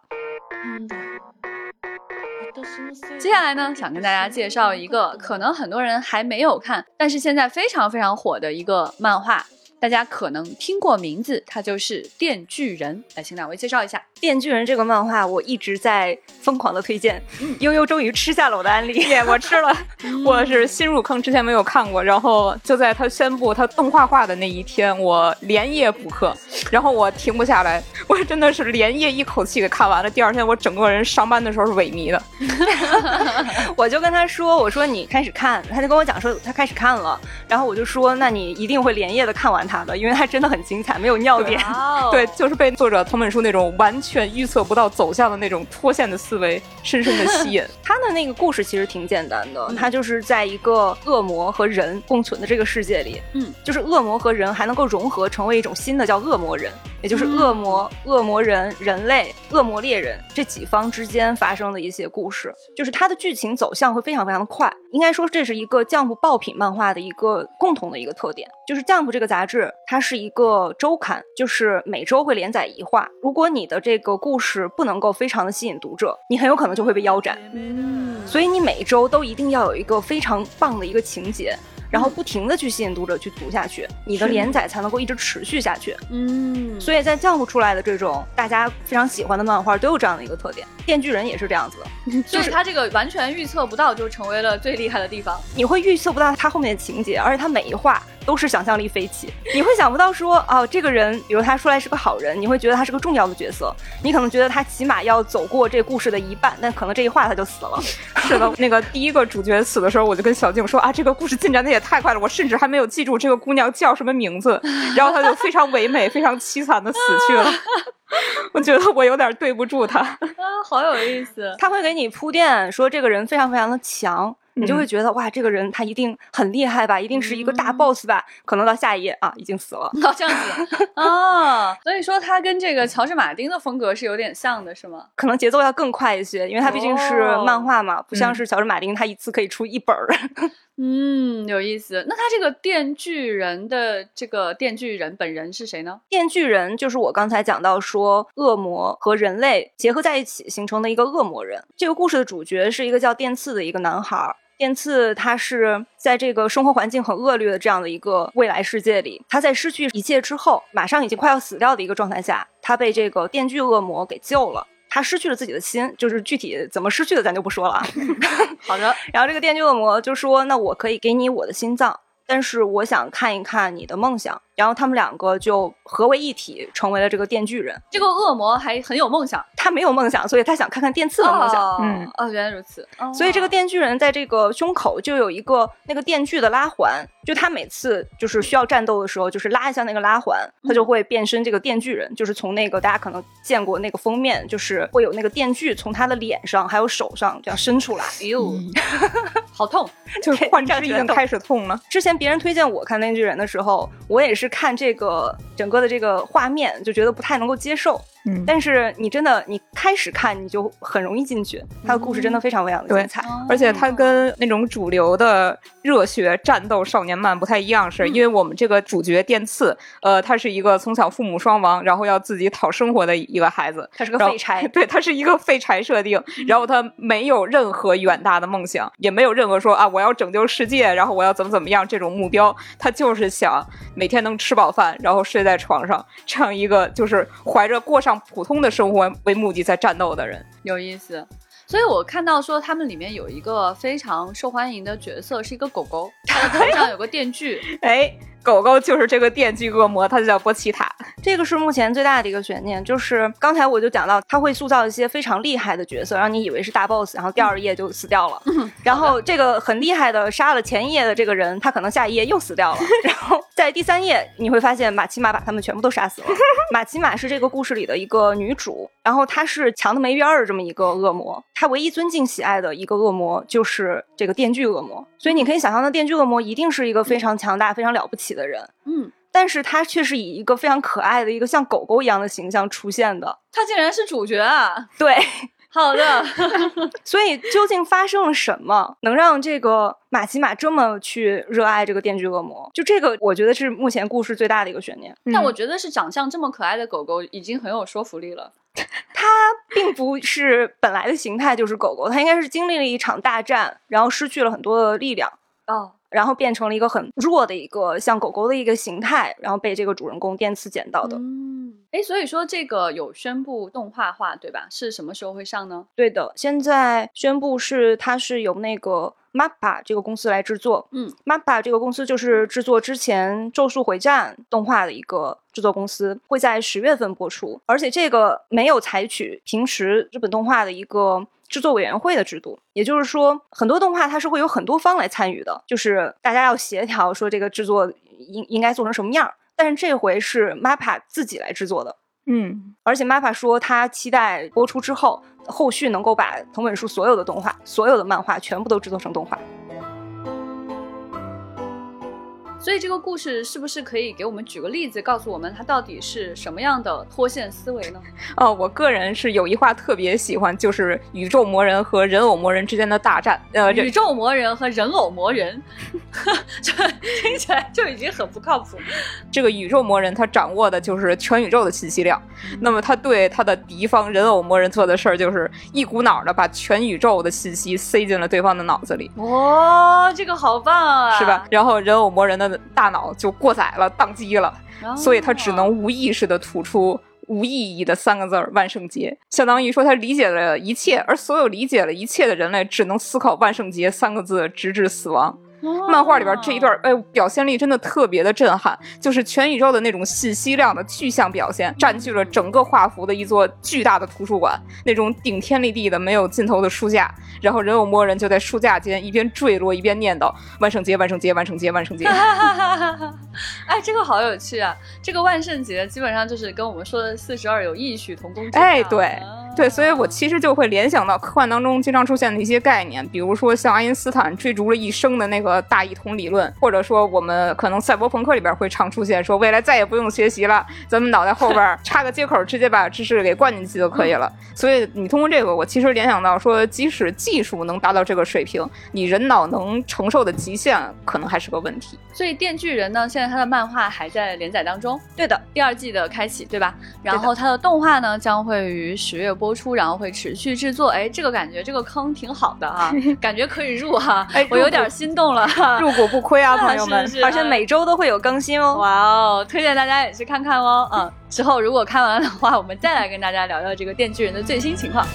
S1: 接下来呢，想跟大家介绍一个可能很多人还没有看，但是现在非常非常火的一个漫画，大家可能听过名字，它就是《电锯人》。来，请两位介绍一下。
S2: 《电锯人》这个漫画我一直在疯狂的推荐，悠悠终于吃下了我的安利。*laughs*
S3: 耶，我吃了，*laughs* 我是新入坑，之前没有看过，然后就在他宣布他动画化的那一天，我连夜补课，然后我停不下来，*laughs* 我真的是连夜一口气给看完了。第二天我整个人上班的时候是萎靡的。
S2: 我就跟他说：“我说你开始看。”他就跟我讲说他开始看了，然后我就说：“那你一定会连夜的看完它的，因为他真的很精彩，没有尿点。*laughs*
S1: 哦
S3: 对，就是被作者藤本树那种完全预测不到走向的那种脱线的思维深深的吸引。*laughs*
S2: 他的那个故事其实挺简单的，他就是在一个恶魔和人共存的这个世界里，
S1: 嗯，
S2: 就是恶魔和人还能够融合成为一种新的叫恶魔人，也就是恶魔、恶魔人、人类、恶魔猎人这几方之间发生的一些故事。就是它的剧情走向会非常非常的快，应该说这是一个 Jump 爆品漫画的一个共同的一个特点。就是 Jump 这个杂志，它是一个周刊，就是每周会连载一话。如果你的这个故事不能够非常的吸引读者，你很有可能就会被腰斩。
S1: 嗯，
S2: 所以你每周都一定要有一个非常棒的一个情节，然后不停的去吸引读者去读下去，你的连载才能够一直持续下去。
S1: 嗯，
S2: 所以在 Jump 出来的这种大家非常喜欢的漫画都有这样的一个特点，《电锯人》也是这样子的，*laughs*
S1: 所以他这个完全预测不到，就成为了最厉害的地方。
S2: 你会预测不到他后面的情节，而且他每一话都是想象力飞起，你会想不到说哦，这个人，比如他出来是个好人，你会觉得他是个重要的角色，你可能觉得他起码要走过这故事的一半，但可能这一话他就死了。
S3: 是的，*laughs* 那个第一个主角死的时候，我就跟小静说啊，这个故事进展的也太快了，我甚至还没有记住这个姑娘叫什么名字，*laughs* 然后他就非常唯美、非常凄惨的死去了。*laughs* 我觉得我有点对不住他。
S1: 啊，好有意思。
S2: 他会给你铺垫说这个人非常非常的强，你就会
S3: 嗯
S2: 觉得哇，这个人他一定很厉害吧，一定是一个大
S1: 嗯
S2: boss 吧？可能到下一页啊，已经死了。
S1: 哦，这样子啊，所以说他跟这个乔治马丁的风格是有点像的，是吗？
S2: 可能节奏要更快一些，因为他毕竟是
S1: 哦
S2: 漫画嘛，不像
S3: 嗯
S2: 是乔治马丁，他一次可以出一本儿。*laughs*
S1: 嗯，有意思。那他这个电锯人的这个电锯人本人是谁呢？
S2: 电锯人就是我刚才讲到说，恶魔和人类结合在一起形成的一个恶魔人。这个故事的主角是一个叫电次的一个男孩儿。电次他是在这个生活环境很恶劣的这样的一个未来世界里，他在失去一切之后，马上已经快要死掉的一个状态下，他被这个电锯恶魔给救了。他失去了自己的心，就是具体怎么失去的咱就不说了啊。*laughs*
S1: 好的，*laughs*
S2: 然后这个电锯恶魔就说：“那我可以给你我的心脏，但是我想看一看你的梦想。”然后他们两个就合为一体，成为了这个电锯人。
S1: 这个恶魔还很有梦想，
S2: 他没有梦想，所以他想看看电刺的梦想。
S1: 哦
S3: 嗯
S1: 哦，原来如此。哦
S2: 所以这个电锯人在这个胸口就有一个那个电锯的拉环，就他每次就是需要战斗的时候，就是拉一下那个拉环，他就会变身这个电锯人，就是从那个大家可能见过那个封面，就是会有那个电锯从他的脸上还有手上这样伸出来。
S1: 哎呦，*laughs* 好痛！*laughs*
S3: 就是幻肢已经开始痛了。
S2: 之前别人推荐我看《面具人》的时候，我也是看这个整个的这个画面就觉得不太能够接受。
S3: 嗯，
S2: 但是你真的你开始看，你就很容易进去。他的故事真的非常非常的
S3: 对
S2: 精彩。
S1: 哦
S3: 而且他跟那种主流的热血战斗少年漫不太一样，是因为我们这个主角电次，呃，他是一个从小父母双亡，然后要自己讨生活的一个孩子。
S2: 他是个废柴，*laughs*
S3: 对他是一个废柴设定，然后他没有任何远大的梦想，也没有任何说啊我要拯救世界，然后我要怎么怎么样这种目标，他就是想每天能吃饱饭，然后睡在床上，这样一个就是怀着过上普通的生活为目的在战斗的人。
S1: 有意思。所以我看到说他们里面有一个非常受欢迎的角色，是一个狗狗，它的头上有个电锯。*laughs*
S3: 哎，狗狗就是这个电锯恶魔，它就叫波奇塔。
S2: 这个是目前最大的一个悬念。就是刚才我就讲到，它会塑造一些非常厉害的角色，让你以为是大 boss，然后第二页就死掉了。*laughs* 然后这个很厉害的杀了前一页的这个人，他可能下一页又死掉了。*laughs* 然后在第三页，你会发现马奇马把他们全部都杀死了。*laughs* 马奇马是这个故事里的一个女主，然后她是强的没边儿的这么一个恶魔。她唯一尊敬喜爱的一个恶魔就是这个电锯恶魔，所以你可以想象，那电锯恶魔一定是一个非常强大、非常了不起的人。
S1: 嗯，
S2: 但是他却是以一个非常可爱的一个像狗狗一样的形象出现的。
S1: 他竟然是主角啊！
S2: 对，*laughs*
S1: 好的，*laughs*
S2: 所以究竟发生了什么，能让这个马奇马这么去热爱这个电锯恶魔？就这个，我觉得是目前故事最大的一个悬念。
S1: 但我觉得是长相这么可爱的狗狗已经很有说服力了。*laughs*
S2: 它并不是本来的形态就是狗狗，它应该是经历了一场大战，然后失去了很多的力量。
S1: 哦，
S2: 然后变成了一个很弱的一个像狗狗的一个形态，然后被这个主人公电刺捡到的。
S1: 嗯，哎，所以说这个有宣布动画化对吧？是什么时候会上呢？
S2: 对的，现在宣布是它是由那个 MAPPA 这个公司来制作。
S1: 嗯
S2: ，MAPPA 这个公司就是制作之前《咒术回战》动画的一个制作公司，会在十月份播出。而且这个没有采取平时日本动画的一个制作委员会的制度，也就是说，很多动画它是会有很多方来参与的，就是大家要协调说这个制作应应该做成什么样儿。但是这回是 MAPPA 自己来制作的，
S3: 嗯，
S2: 而且 MAPPA 说，他期待播出之后，后续能够把藤本树所有的动画、所有的漫画全部都制作成动画。
S1: 所以这个故事是不是可以给我们举个例子，告诉我们它到底是什么样的脱线思维呢？
S3: 哦，我个人是有一话特别喜欢，就是宇宙魔人和人偶魔人之间的大战。呃，
S1: 宇宙魔人和人偶魔人，*laughs* 这听起来就已经很不靠谱。
S3: 这个宇宙魔人他掌握的就是全宇宙的信息量，那么他对他的敌方人偶魔人做的事儿就是一股脑的把全宇宙的信息塞进了对方的脑子里。
S1: 哇、这个好棒啊，
S3: 是吧？？然后人偶魔人的大脑就过载了，宕机了，所以他只能无意识的吐出无意义的三个字儿“万圣节”，相当于说他理解了一切，而所有理解了一切的人类只能思考“万圣节”三个字，直至死亡。
S1: 哦
S3: 漫画里边这一段，哎，表现力真的特别的震撼，就是全宇宙的那种信息量的具象表现，占据了整个画幅的一座巨大的图书馆，那种顶天立地的没有尽头的书架，然后人偶魔人就在书架间一边坠落一边念叨“万圣节，万圣节，万圣节，万圣节”。*laughs*
S1: 哎，这个好有趣啊！这个万圣节基本上就是跟我们说的四十二有异曲同工之妙。
S3: 哎对
S1: 啊
S3: 对，所以我其实就会联想到科幻当中经常出现的一些概念，比如说像爱因斯坦追逐了一生的那个大一统理论，或者说我们可能赛博朋克里边会常出现说未来再也不用学习了，咱们脑袋后边 *laughs* 插个接口，直接把知识给灌进去就可以了。所以你通过这个，我其实联想到说，即使技术能达到这个水平，你人脑能承受的极限可能还是个问题。
S1: 所以《电锯人》呢，现在它的漫画还在连载当中，
S2: 对的，
S1: 第二季的开启，对吧？然后它的动画呢将会于十月播出，然后会持续制作。哎，这个感觉这个坑挺好的啊，*laughs* 感觉可以入哈。
S3: 哎
S1: 我有点心动了。
S3: 入股不亏啊，*laughs* 朋友们。
S1: 是
S2: 而且每周都会有更新哦。
S1: 哇哦，推荐大家也去看看哦。嗯，之后如果看完的话，我们再来跟大家聊聊这个《电锯人》的最新情况。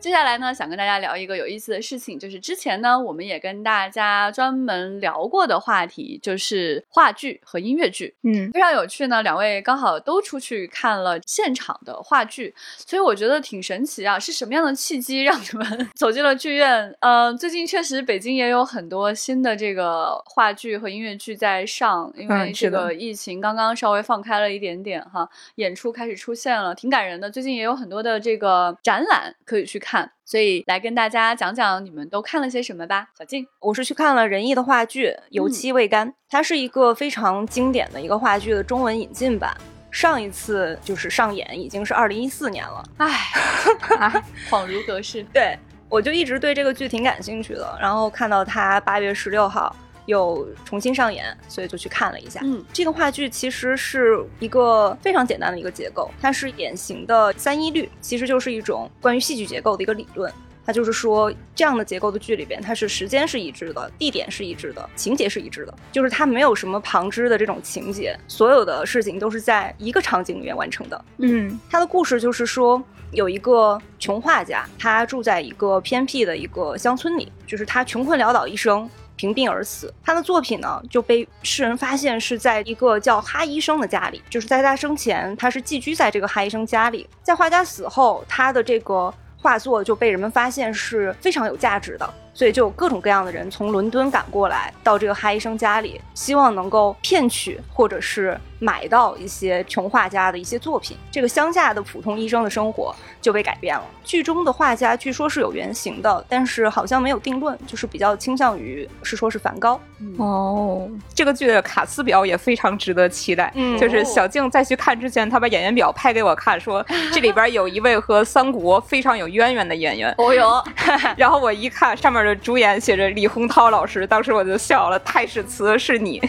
S1: 接下来呢，想跟大家聊一个有意思的事情，就是之前呢，我们也跟大家专门聊过的话题，就是话剧和音乐剧。
S3: 嗯，
S1: 非常有趣呢，两位刚好都出去看了现场的话剧，所以我觉得挺神奇啊！是什么样的契机让你们 *laughs* 走进了剧院？呃，最近确实北京也有很多新的这个话剧和音乐剧在上，因为这个疫情刚刚稍微放开了一点点哈，演出开始出现了，挺感人的。最近也有很多的这个展览可以去看。所以来跟大家讲讲你们都看了些什么吧，小静。
S2: 我是去看了仁义的话剧《油漆未干》，它是一个非常经典的一个话剧的中文引进版。上一次就是上演已经是二零一四年了，*laughs*
S1: 唉，恍如隔世。
S2: 对我就一直对这个剧挺感兴趣的，然后看到它八月十六号又重新上演，所以就去看了一下。
S1: 嗯，
S2: 这个话剧其实是一个非常简单的一个结构，它是典型的三一律，其实就是一种关于戏剧结构的一个理论。它就是说，这样的结构的剧里边，它是时间是一致的，地点是一致的，情节是一致的，就是它没有什么旁支的这种情节，所有的事情都是在一个场景里面完成的。
S3: 嗯
S2: 它的故事就是说，有一个穷画家，他住在一个偏僻的一个乡村里，就是他穷困潦倒一生。贫病而死，他的作品呢就被世人发现是在一个叫哈医生的家里，就是在他生前他是寄居在这个哈医生家里，在画家死后，他的这个画作就被人们发现是非常有价值的，所以就有各种各样的人从伦敦赶过来到这个哈医生家里，希望能够骗取或者是买到一些穷画家的一些作品。这个乡下的普通医生的生活就被改变了。剧中的画家据说是有原型的，但是好像没有定论，就是比较倾向于是说是梵高。
S3: 哦，这个剧的卡斯表也非常值得期待。
S2: 嗯
S3: 就是小静在去看之前，她把演员表拍给我看，说这里边有一位和三国非常有渊源的演员。
S1: 哦哟，*laughs*
S3: 然后我一看上面的主演写着李洪涛老师，当时我就笑了。太史慈是你？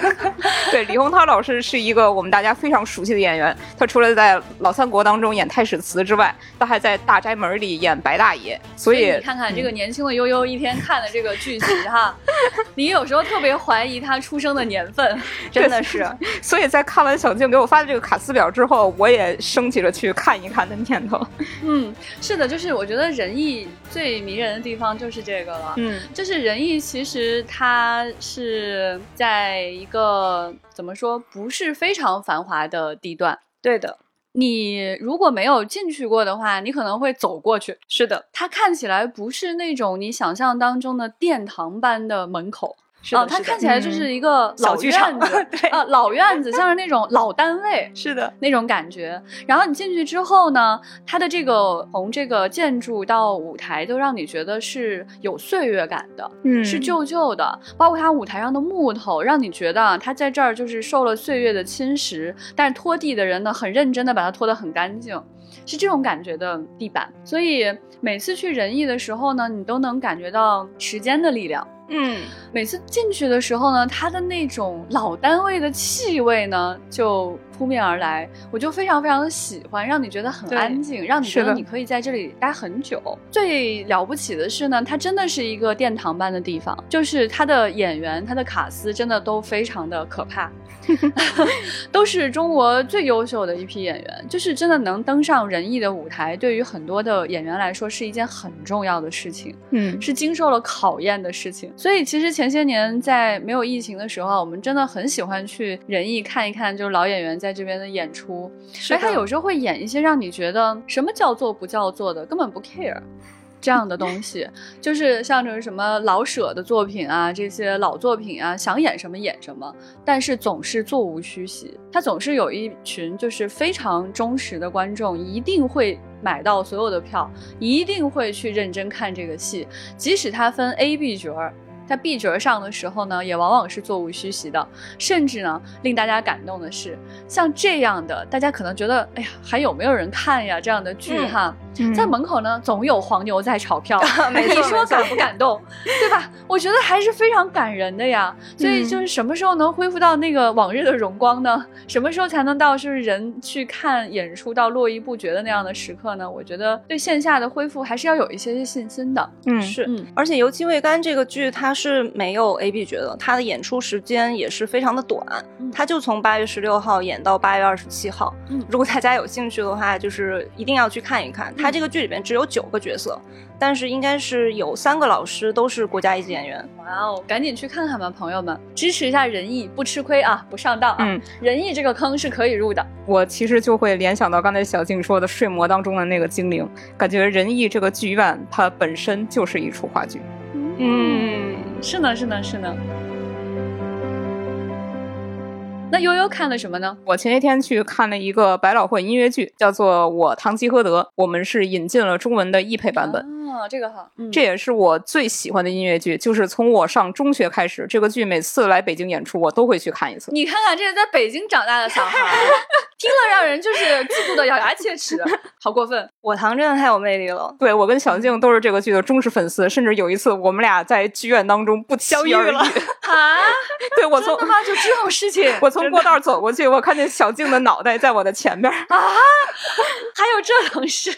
S3: *laughs* 对，李洪涛老师是一个我们大家非常熟悉的演员。他除了在老三国当中演太史慈之外，他还在大宅门里演白大爷。所以
S1: 你看看这个年轻的悠悠，一天看的这个剧集哈，*laughs* 你有时候特别怀疑他出生的年份。
S2: 真的是，*laughs*
S3: 所以在看完小静给我发的这个卡斯表之后，我也升起了去看一看的念头。
S1: 嗯，是的，就是我觉得仁义最迷人的地方就是这个了。
S3: 嗯
S1: 就是仁义，其实它是在一个怎么说，不是非常繁华的地段。
S2: 对的，
S1: 你如果没有进去过的话，你可能会走过去。
S2: 是的，
S1: 它看起来不是那种你想象当中的殿堂般的门口。
S2: 是的，
S1: 啊，它看起来就是一个老院子，*laughs*
S2: 对
S1: 啊，老院子，像是那种老单位，*laughs*
S2: 是的，
S1: 那种感觉。然后你进去之后呢，它的这个从这个建筑到舞台，都让你觉得是有岁月感的，
S3: 嗯
S1: 是旧旧的。包括它舞台上的木头，让你觉得啊它在这儿就是受了岁月的侵蚀，但是拖地的人呢，很认真的把它拖得很干净。是这种感觉的地板，所以每次去仁义的时候呢，你都能感觉到时间的力量。
S2: 嗯，
S1: 每次进去的时候呢，它的那种老单位的气味呢，就扑面而来，我就非常非常的喜欢，让你觉得很安静，让你觉得你可以在这里待很久。最了不起的是呢，它真的是一个殿堂般的地方，就是它的演员、它的卡司真的都非常的可怕，*laughs* 都是中国最优秀的一批演员，就是真的能登上仁义的舞台，对于很多的演员来说是一件很重要的事情。
S3: 嗯
S1: 是经受了考验的事情。所以其实前些年在没有疫情的时候，我们真的很喜欢去仁义看一看，就是老演员在这边的演出。
S2: 是的
S1: 而他有时候会演一些让你觉得什么叫做不叫做的，根本不 care。这样的东西，*laughs* 就是像这什么老舍的作品啊，这些老作品啊，想演什么演什么，但是总是座无虚席。他总是有一群就是非常忠实的观众，一定会买到所有的票，一定会去认真看这个戏，即使他分 A、B 角儿。在 B 角上的时候呢，也往往是座无虚席的，甚至呢，令大家感动的是，像这样的，大家可能觉得，哎呀，还有没有人看呀？这样的剧哈，在门口呢，总有黄牛在炒票，你说感不感动？*laughs* 对吧？我觉得还是非常感人的呀。所以就是什么时候能恢复到那个往日的荣光呢？什么时候才能到就是人去看演出到络绎不绝的那样的时刻呢？我觉得对线下的恢复还是要有一些信心的。
S3: 嗯，
S2: 是，而且《油漆未干》这个剧它。是没有 A B 角的，他的演出时间也是非常的短，他就从八月十六号演到八月二十七号。嗯，如果大家有兴趣的话，就是一定要去看一看。他这个剧里边只有九个角色，但是应该是有三个老师都是国家一级演员。
S1: 哇哦，赶紧去看看吧，朋友们，支持一下仁义，不吃亏啊，不上当啊。
S3: 嗯，
S1: 仁义这个坑是可以入的。
S3: 我其实就会联想到刚才小静说的睡魔当中的那个精灵，感觉仁义这个剧院它本身就是一出话剧。
S1: 嗯，是呢，是呢，是呢。那悠悠看了什么呢？
S3: 我前些天去看了一个百老汇音乐剧，叫做《我堂吉诃德》，我们是引进了中文的译配版本。
S1: 哦，这个好，
S3: 这也是我最喜欢的音乐剧。就是从我上中学开始，这个剧每次来北京演出，我都会去看一次。
S1: 你看看，这是在北京长大的小孩，*laughs* 听了让人就是嫉妒的咬 *laughs* 牙切齿，好过分！
S2: 我堂真的太有魅力了。
S3: 对我跟小静都是这个剧的忠实粉丝，甚至有一次我们俩在剧院当中不期而遇
S1: 了 *laughs* 啊！
S3: 对我从
S1: 真的吗？就这种事情？*laughs*
S3: 我从过道走过去，我看见小静的脑袋在我的前边
S1: 啊！还有这种事？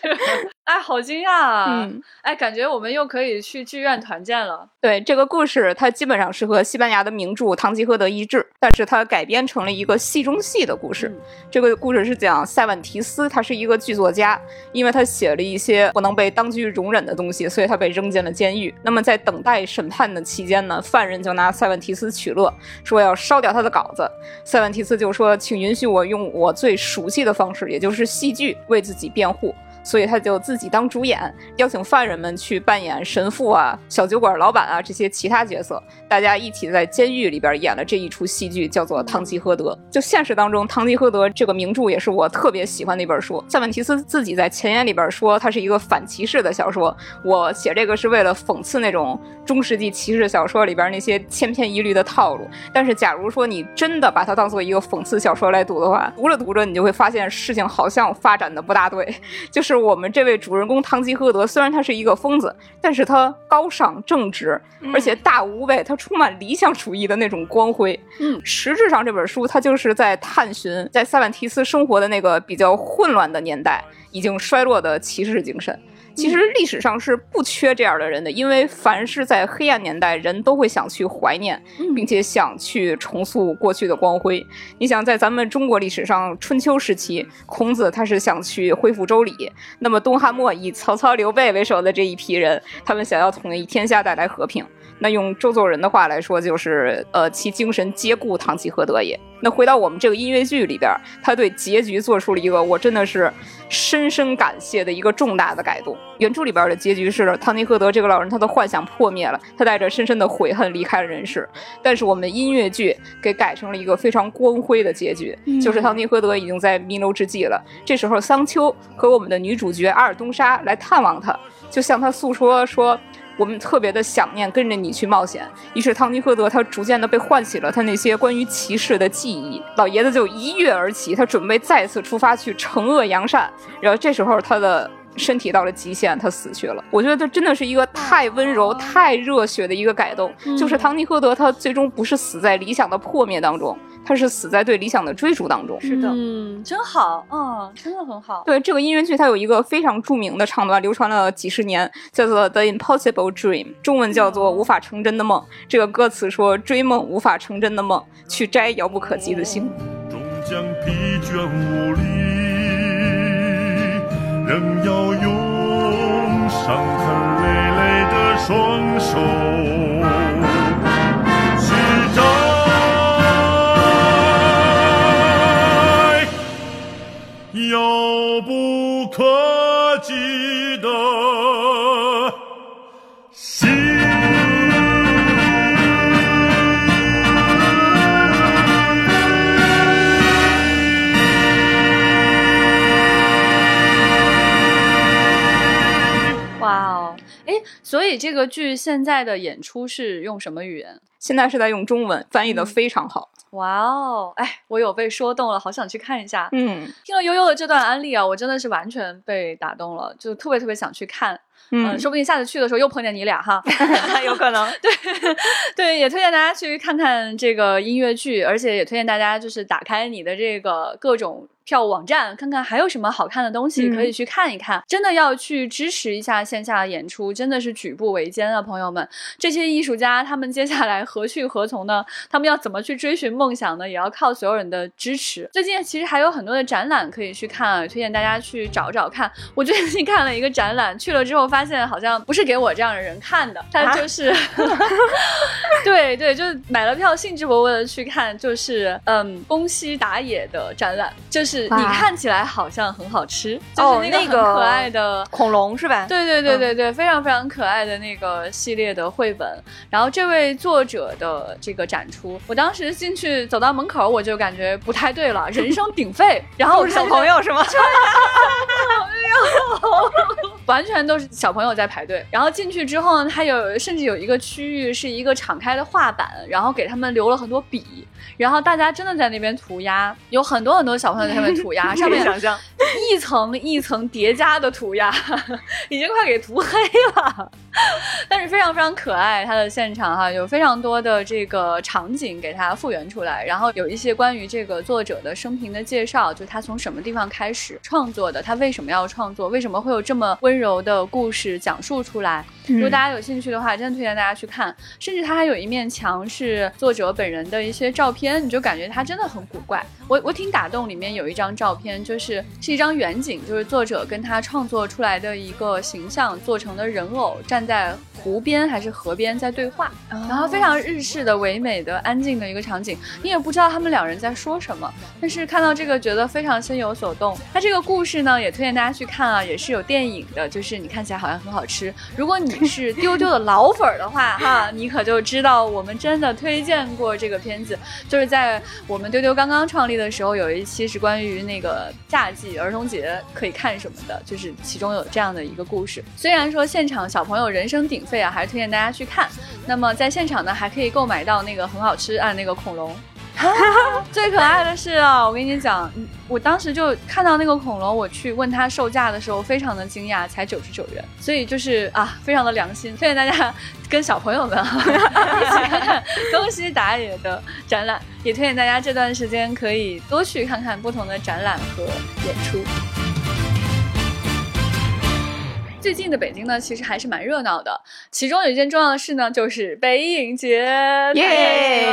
S1: 哎，好惊讶啊！嗯，哎，感觉我们又可以去剧院团建了。
S3: 对这个故事，它基本上是和西班牙的名著《堂吉诃德》一致，但是它改编成了一个戏中戏的故事。这个故事是讲塞万提斯，他是一个剧作家，因为他写了一些不能被当局容忍的东西，所以他被扔进了监狱。那么在等待审判的期间呢，犯人就拿塞万提斯取乐，说要烧掉他的稿子。塞万提斯就说：“请允许我用我最熟悉的方式，也就是戏剧，为自己辩护。”所以他就自己当主演，邀请犯人们去扮演神父啊、小酒馆老板啊这些其他角色，大家一起在监狱里边演了这一出戏剧，叫做《堂吉诃德》。就现实当中，《堂吉诃德》这个名著也是我特别喜欢的一本书。塞万提斯自己在前言里边说，它是一个反骑士的小说。我写这个是为了讽刺那种中世纪骑士小说里边那些千篇一律的套路。但是，假如说你真的把它当做一个讽刺小说来读的话，读着读着你就会发现事情好像发展的不大对，就是。我们这位主人公堂吉诃德，虽然他是一个疯子，但是他高尚正直，而且大无畏，他充满理想主义的那种光辉。
S1: 嗯，
S3: 实质上这本书他就是在探寻，在塞万提斯生活的那个比较混乱的年代，已经衰落的骑士精神。其实历史上是不缺这样的人的，因为凡是在黑暗年代，人都会想去怀念，并且想去重塑过去的光辉。你想，在咱们中国历史上，春秋时期，孔子他是想去恢复周礼；那么东汉末以曹操、刘备为首的这一批人，他们想要统一天下，带来和平。那用周作人的话来说，就是呃，其精神皆固唐吉诃德也。那回到我们这个音乐剧里边，他对结局做出了一个我真的是深深感谢的一个重大的改动。原著里边的结局是唐吉诃德这个老人他的幻想破灭了，他带着深深的悔恨离开了人世。但是我们音乐剧给改成了一个非常光辉的结局，就是唐吉诃德已经在弥留之际了。这时候桑丘和我们的女主角阿尔东莎来探望他，就向他诉说说。我们特别的想念跟着你去冒险，于是汤吉赫德他逐渐的被唤起了他那些关于骑士的记忆，老爷子就一跃而起，他准备再次出发去惩恶扬善，然后这时候他的。身体到了极限，他死去了。我觉得这真的是一个太温柔、太热血的一个改动。就是唐尼赫德，他最终不是死在理想的破灭当中，他是死在对理想的追逐当中。
S1: 是的，嗯，真好，嗯，真的很好。
S3: 对这个音乐剧，它有一个非常著名的唱段，流传了几十年，叫做《The Impossible Dream》，中文叫做《无法成真的梦》。这个歌词说：“追梦无法成真的梦，去摘遥不可及的星。”终将疲倦无力。仍要用伤痕累累的双手遥不可及的心。
S1: 哇哦，哎，所以这个剧现在的演出是用什么语言？
S3: 现在是在用中文，翻译的非常好。
S1: 哇哦，哎，我有被说动了，好想去看一下。
S3: 嗯，
S1: 听了悠悠的这段安利啊，我真的是完全被打动了，就特别特别想去看。嗯，说不定下次去的时候又碰见你俩哈，*laughs*
S2: 有可能。*laughs*
S1: 对对，也推荐大家去看看这个音乐剧，而且也推荐大家就是打开你的这个各种。票务网站看看还有什么好看的东西可以去看一看，真的要去支持一下线下演出，真的是举步维艰啊，朋友们！这些艺术家他们接下来何去何从呢？他们要怎么去追寻梦想呢？也要靠所有人的支持。最近其实还有很多的展览可以去看，推荐大家去找找看。我最近看了一个展览，去了之后发现好像不是给我这样的人看的，他就是，*laughs* 对对，就是买了票兴致勃勃的去看，就是嗯宫西达也的展览，就是。你看起来好像很好吃，就是那个很可爱的
S2: 恐龙是吧？
S1: 对对对对对，非常非常可爱的那个系列的绘本。然后这位作者的这个展出，我当时进去走到门口，我就感觉不太对了，人声鼎沸。然后
S2: 小朋友是吗？*laughs* 小
S1: 朋友，*laughs* 完全都是小朋友在排队。然后进去之后呢，他有甚至有一个区域是一个敞开的画板，然后给他们留了很多笔。然后大家真的在那边涂鸦，有很多很多小朋友在上面涂鸦，*laughs* 上面
S2: 想象
S1: 一层一层叠加的涂鸦，*laughs* 已经快给涂黑了。*laughs* 但是非常非常可爱，它的现场哈有非常多的这个场景给它复原出来，然后有一些关于这个作者的生平的介绍，就他从什么地方开始创作的，他为什么要创作，为什么会有这么温柔的故事讲述出来。如果大家有兴趣的话，真的推荐大家去看。甚至他还有一面墙是作者本人的一些照片，片你就感觉它真的很古怪。我我挺打动，里面有一张照片，就是是一张远景，就是作者跟他创作出来的一个形象做成的人偶站在湖边还是河边在对话，然后非常日式的唯美的安静的一个场景，你也不知道他们两人在说什么，但是看到这个觉得非常心有所动。他这个故事呢，也推荐大家去看啊，也是有电影的，就是你看起来好像很好吃。如果你是丢丢的老粉儿的话，哈，你可就知道我们真的推荐过这个片子。就是在我们丢丢刚刚创立的时候，有一期是关于那个夏季儿童节可以看什么的，就是其中有这样的一个故事。虽然说现场小朋友人声鼎沸啊，还是推荐大家去看。那么在现场呢，还可以购买到那个很好吃啊那个恐龙。*laughs* 最可爱的是啊，我跟你讲，我当时就看到那个恐龙，我去问它售价的时候，非常的惊讶，才九十九元。所以就是啊，非常的良心，推荐大家跟小朋友们 *laughs* 一起看看东西打野的展览，也推荐大家这段时间可以多去看看不同的展览和演出。最近的北京呢，其实还是蛮热闹的。其中有一件重要的事呢，就是北影节。耶！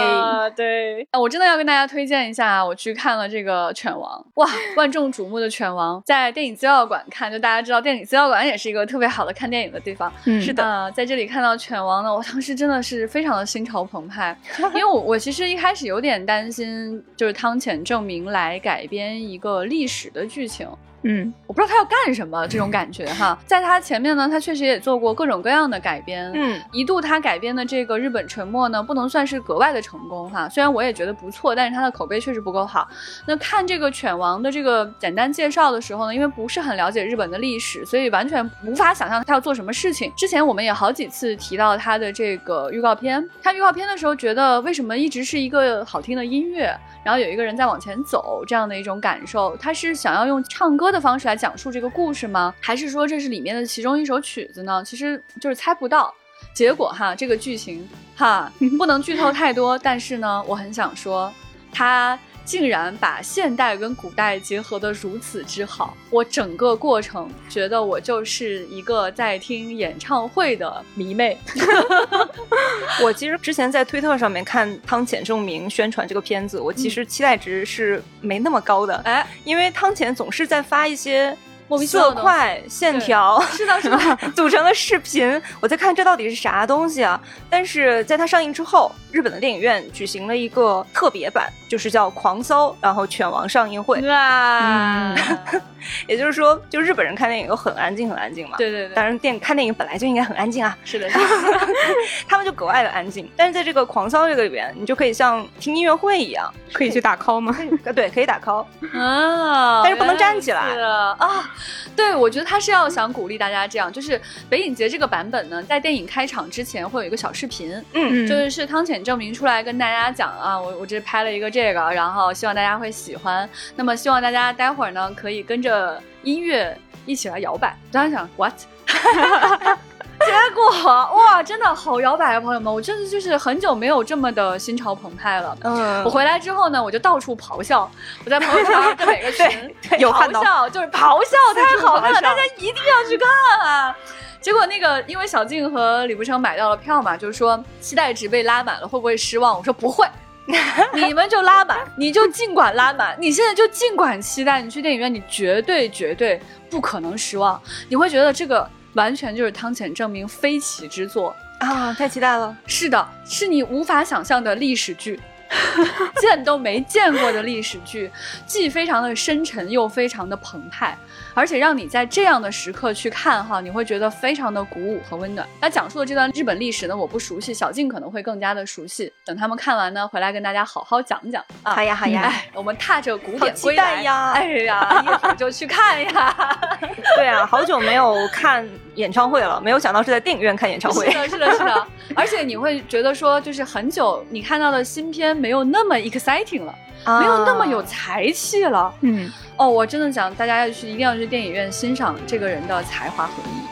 S1: 对，我真的要跟大家推荐一下，我去看了这个《犬王》，哇，万众瞩目的《犬王》在电影资料馆看，就大家知道，电影资料馆也是一个特别好的看电影的地方。
S3: 嗯，
S2: 是的，
S1: 在这里看到《犬王》呢，我当时真的是非常的心潮澎湃，因为我我其实一开始有点担心，就是汤浅证明来改编一个历史的剧情。
S3: 嗯，
S1: 我不知道他要干什么，这种感觉哈。在他前面呢，他确实也做过各种各样的改编。
S2: 嗯，
S1: 一度他改编的这个《日本沉默》呢，不能算是格外的成功哈。虽然我也觉得不错，但是他的口碑确实不够好。那看这个《犬王》的这个简单介绍的时候呢，因为不是很了解日本的历史，所以完全无法想象他要做什么事情。之前我们也好几次提到他的这个预告片，看预告片的时候觉得为什么一直是一个好听的音乐，然后有一个人在往前走这样的一种感受？他是想要用唱歌。的方式来讲述这个故事吗？还是说这是里面的其中一首曲子呢？其实就是猜不到。结果哈，这个剧情哈 *laughs* 不能剧透太多，但是呢，我很想说，他竟然把现代跟古代结合的如此之好。我整个过程觉得我就是一个在听演唱会的迷妹。*laughs*
S2: 我其实之前在推特上面看汤浅证明宣传这个片子，我其实期待值是没那么高的。
S1: 哎，
S2: 因为汤浅总是在发一些。色块、线条
S1: 是的，是的，*laughs*
S2: 组成了视频，我在看这到底是啥东西啊？但是在它上映之后，日本的电影院举行了一个特别版，就是叫《狂骚》，然后《犬王》上映会。
S1: 哇，*laughs*
S2: 也就是说，就日本人看电影都很安静，很安静嘛。
S1: 对对对，
S2: 当然电看电影本来就应该很安静啊。
S1: 是的，*laughs*
S2: 他们就格外的安静。但是在这个《狂骚》这个里边，你就可以像听音乐会一样，
S3: 可以去打 call 吗？
S2: 对，可以打 call
S1: 啊，
S2: 但是不能站起来
S1: 啊。*laughs* 对，我觉得他是要想鼓励大家这样，就是北影节这个版本呢，在电影开场之前会有一个小视频，
S2: 嗯，
S1: 就是是汤浅证明出来跟大家讲啊，我我这拍了一个这个，然后希望大家会喜欢。那么希望大家待会儿呢可以跟着音乐一起来摇摆。当时想 what？*laughs* *laughs* 结果哇，真的好摇摆啊，朋友们！我真的就是很久没有这么的心潮澎湃了。
S2: 嗯
S1: 我回来之后呢，我就到处咆哮，我在朋友圈跟每个群 *laughs*
S3: 有
S1: 咆哮，就是咆哮，太好看了，大家一定要去看啊！结果那个，因为小静和李不成买到了票嘛，就是说期待值被拉满了，会不会失望？我说不会，*laughs* 你们就拉满，你就尽管拉满，你现在就尽管期待，你去电影院，你绝对绝对不可能失望，你会觉得这个完全就是汤浅证明非起之作。
S2: 啊，太期待了。
S1: 是的，是你无法想象的历史剧，*laughs* 见都没见过的历史剧，既非常的深沉，又非常的澎湃，而且让你在这样的时刻去看哈，你会觉得非常的鼓舞和温暖。那讲述的这段日本历史呢，我不熟悉，小静可能会更加的熟悉。等他们看完呢，回来跟大家好好讲讲啊。
S2: 好呀好呀，
S1: 哎，我们踏着古典归来
S2: 呀
S1: 哎呀，一会儿就去看呀。*laughs*
S2: 对啊，好久没有看演唱会了，没有想到是在电影院看演唱会 *laughs*
S1: 是。的，是的，是的，而且你会觉得说，就是很久你看到的新片没有那么 exciting 了，没有那么有才气了。
S3: 嗯，
S1: 哦，我真的想大家要去，一定要去电影院欣赏这个人的才华和艺。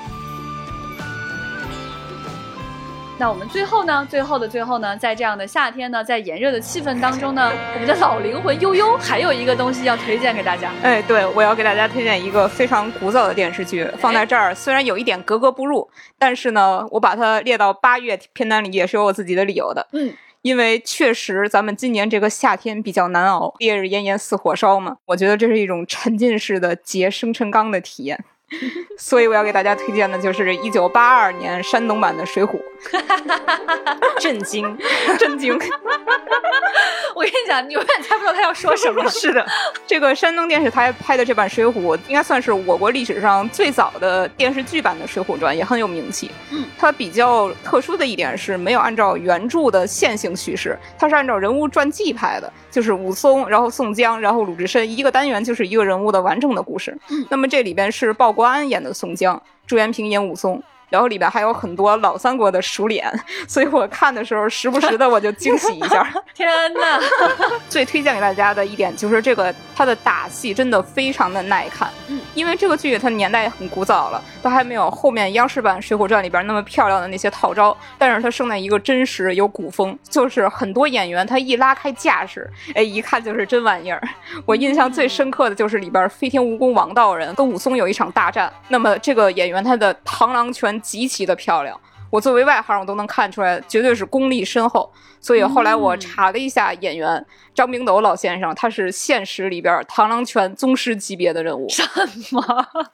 S1: 那我们最后呢？最后的最后呢，在这样的夏天呢，在炎热的气氛当中呢，我们的老灵魂悠悠还有一个东西要推荐给大家。
S3: 哎，对，我要给大家推荐一个非常古早的电视剧，放在这儿虽然有一点格格不入，但是呢，我把它列到八月片单里也是有我自己的理由的。
S1: 嗯，
S3: 因为确实咱们今年这个夏天比较难熬，烈日炎炎似火烧嘛，我觉得这是一种沉浸式的节生辰纲的体验。*laughs* 所以我要给大家推荐的就是一九八二年山东版的《水浒》，*laughs*
S2: 震惊！
S3: 震惊！*laughs*
S1: 我跟你讲，你永远猜不到他要说什么。
S2: 是的，
S3: 这个山东电视台拍的这版《水浒》，应该算是我国历史上最早的电视剧版的《水浒传》，也很有名气。
S1: 嗯，
S3: 它比较特殊的一点是没有按照原著的线性叙事，它是按照人物传记拍的，就是武松，然后宋江，然后鲁智深，一个单元就是一个人物的完整的故事。
S1: 嗯
S3: 那么这里边是鲍国安演的宋江，朱元平演武松。然后里边还有很多老三国的熟脸，所以我看的时候时不时的我就惊喜一下。*laughs* *laughs*
S1: 天哪！*laughs*
S3: 最推荐给大家的一点就是这个它的打戏真的非常的耐看，
S1: 嗯，
S3: 因为这个剧它年代很古早了，它还没有后面央视版《水浒传》里边那么漂亮的那些套招，但是它胜在一个真实有古风，就是很多演员他一拉开架势，哎，一看就是真玩意儿。我印象最深刻的就是里边飞天蜈蚣王道人跟武松有一场大战，那么这个演员他的螳螂拳极其的漂亮。我作为外行，我都能看出来，绝对是功力深厚。所以后来我查了一下演员、张明斗老先生，他是现实里边螳螂拳宗师级别的人物。
S1: 什么？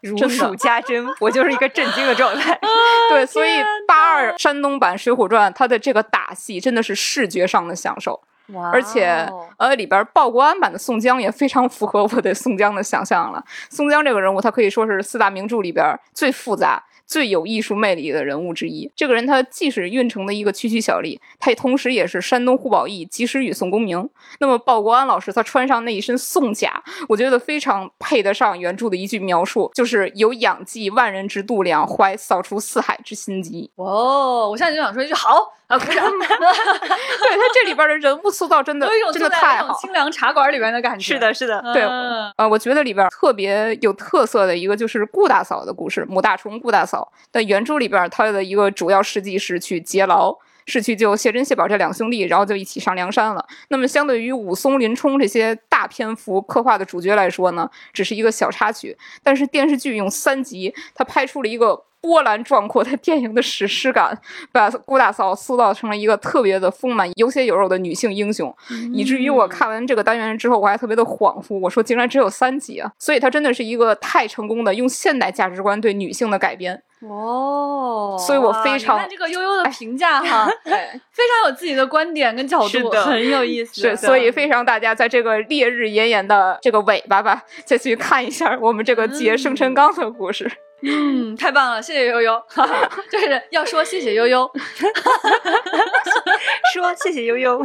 S2: 如数家珍，我就是一个震惊的状态。*laughs*
S3: 对，所以八二山东版《水浒传》它的这个打戏真的是视觉上的享受。
S1: 哇
S3: 而且
S1: 哦
S3: 呃，里边鲍国安版的宋江也非常符合我对宋江的想象了。宋江这个人物，他可以说是四大名著里边最复杂、最有艺术魅力的人物之一。这个人他既是运城的一个区区小吏，他也同时也是山东护宝义及时雨宋公明。那么鲍国安老师他穿上那一身宋甲，我觉得非常配得上原著的一句描述，就是有养济万人之度量，怀扫除四海之心机。
S1: 哦，我现在就想说一句好啊，鼓掌。
S3: 对他这里边的人物塑造真的真的太好。
S1: 清凉茶馆里边的感觉。
S2: 是的，是的，
S3: 对
S1: 嗯
S3: 呃，我觉得里边特别有特色的一个就是顾大嫂的故事，母大虫顾大嫂在原著里边，她的一个主要事迹是去劫牢。是去救谢珍、谢宝这两兄弟，然后就一起上梁山了。那么，相对于武松、林冲这些大篇幅刻画的主角来说呢，只是一个小插曲。但是电视剧用三集，它拍出了一个波澜壮阔的电影的史诗感，把顾大嫂塑造成了一个特别的丰满、有血有肉的女性英雄。以至于我看完这个单元之后，我还特别的恍惚，我说竟然只有三集啊！所以它真的是一个太成功的用现代价值观对女性的改编。
S1: 哦，
S3: 所以我非常
S1: 看这个悠悠的评价哈，*laughs*
S3: 哎，*laughs*
S1: 非常有自己的观点跟角度，很有意思。
S3: 是，所以非常大家在这个烈日炎炎的这个尾巴吧，再去看一下我们这个结生辰纲的故事。
S1: 嗯，太棒了，谢谢悠悠，就是要说谢谢悠悠。*laughs*
S2: 说，谢谢悠悠。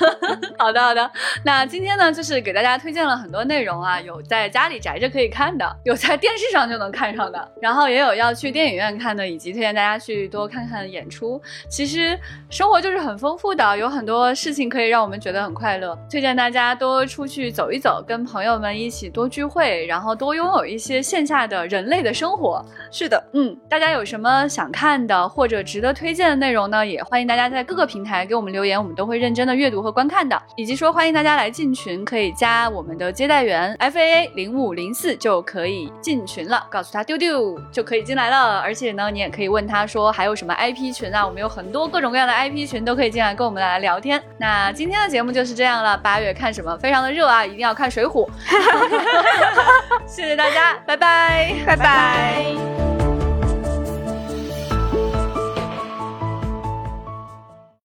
S2: *laughs*
S1: 好的好的，那今天呢，就是给大家推荐了很多内容啊，有在家里宅着可以看的，有在电视上就能看上的，然后也有要去电影院看的，以及推荐大家去多看看演出。其实生活就是很丰富的，有很多事情可以让我们觉得很快乐。推荐大家多出去走一走，跟朋友们一起多聚会，然后多拥有一些线下的人类的生活。
S2: 是的，
S1: 嗯，大家有什么想看的或者值得推荐的内容呢？也欢迎大家在各个平台给我们留言，我们都会认真的阅读和观看的。以及说欢迎大家来进群，可以加我们的接待员 F A A 零五零四就可以进群了，告诉他丢丢就可以进来了。而且呢，你也可以问他说还有什么 IP 群啊？我们有很多各种各样的 IP 群都可以进来跟我们来聊天。那今天的节目就是这样了，八月看什么？非常的热啊，一定要看水浒。*laughs* 谢谢大家，拜拜，
S3: 拜拜。Bye.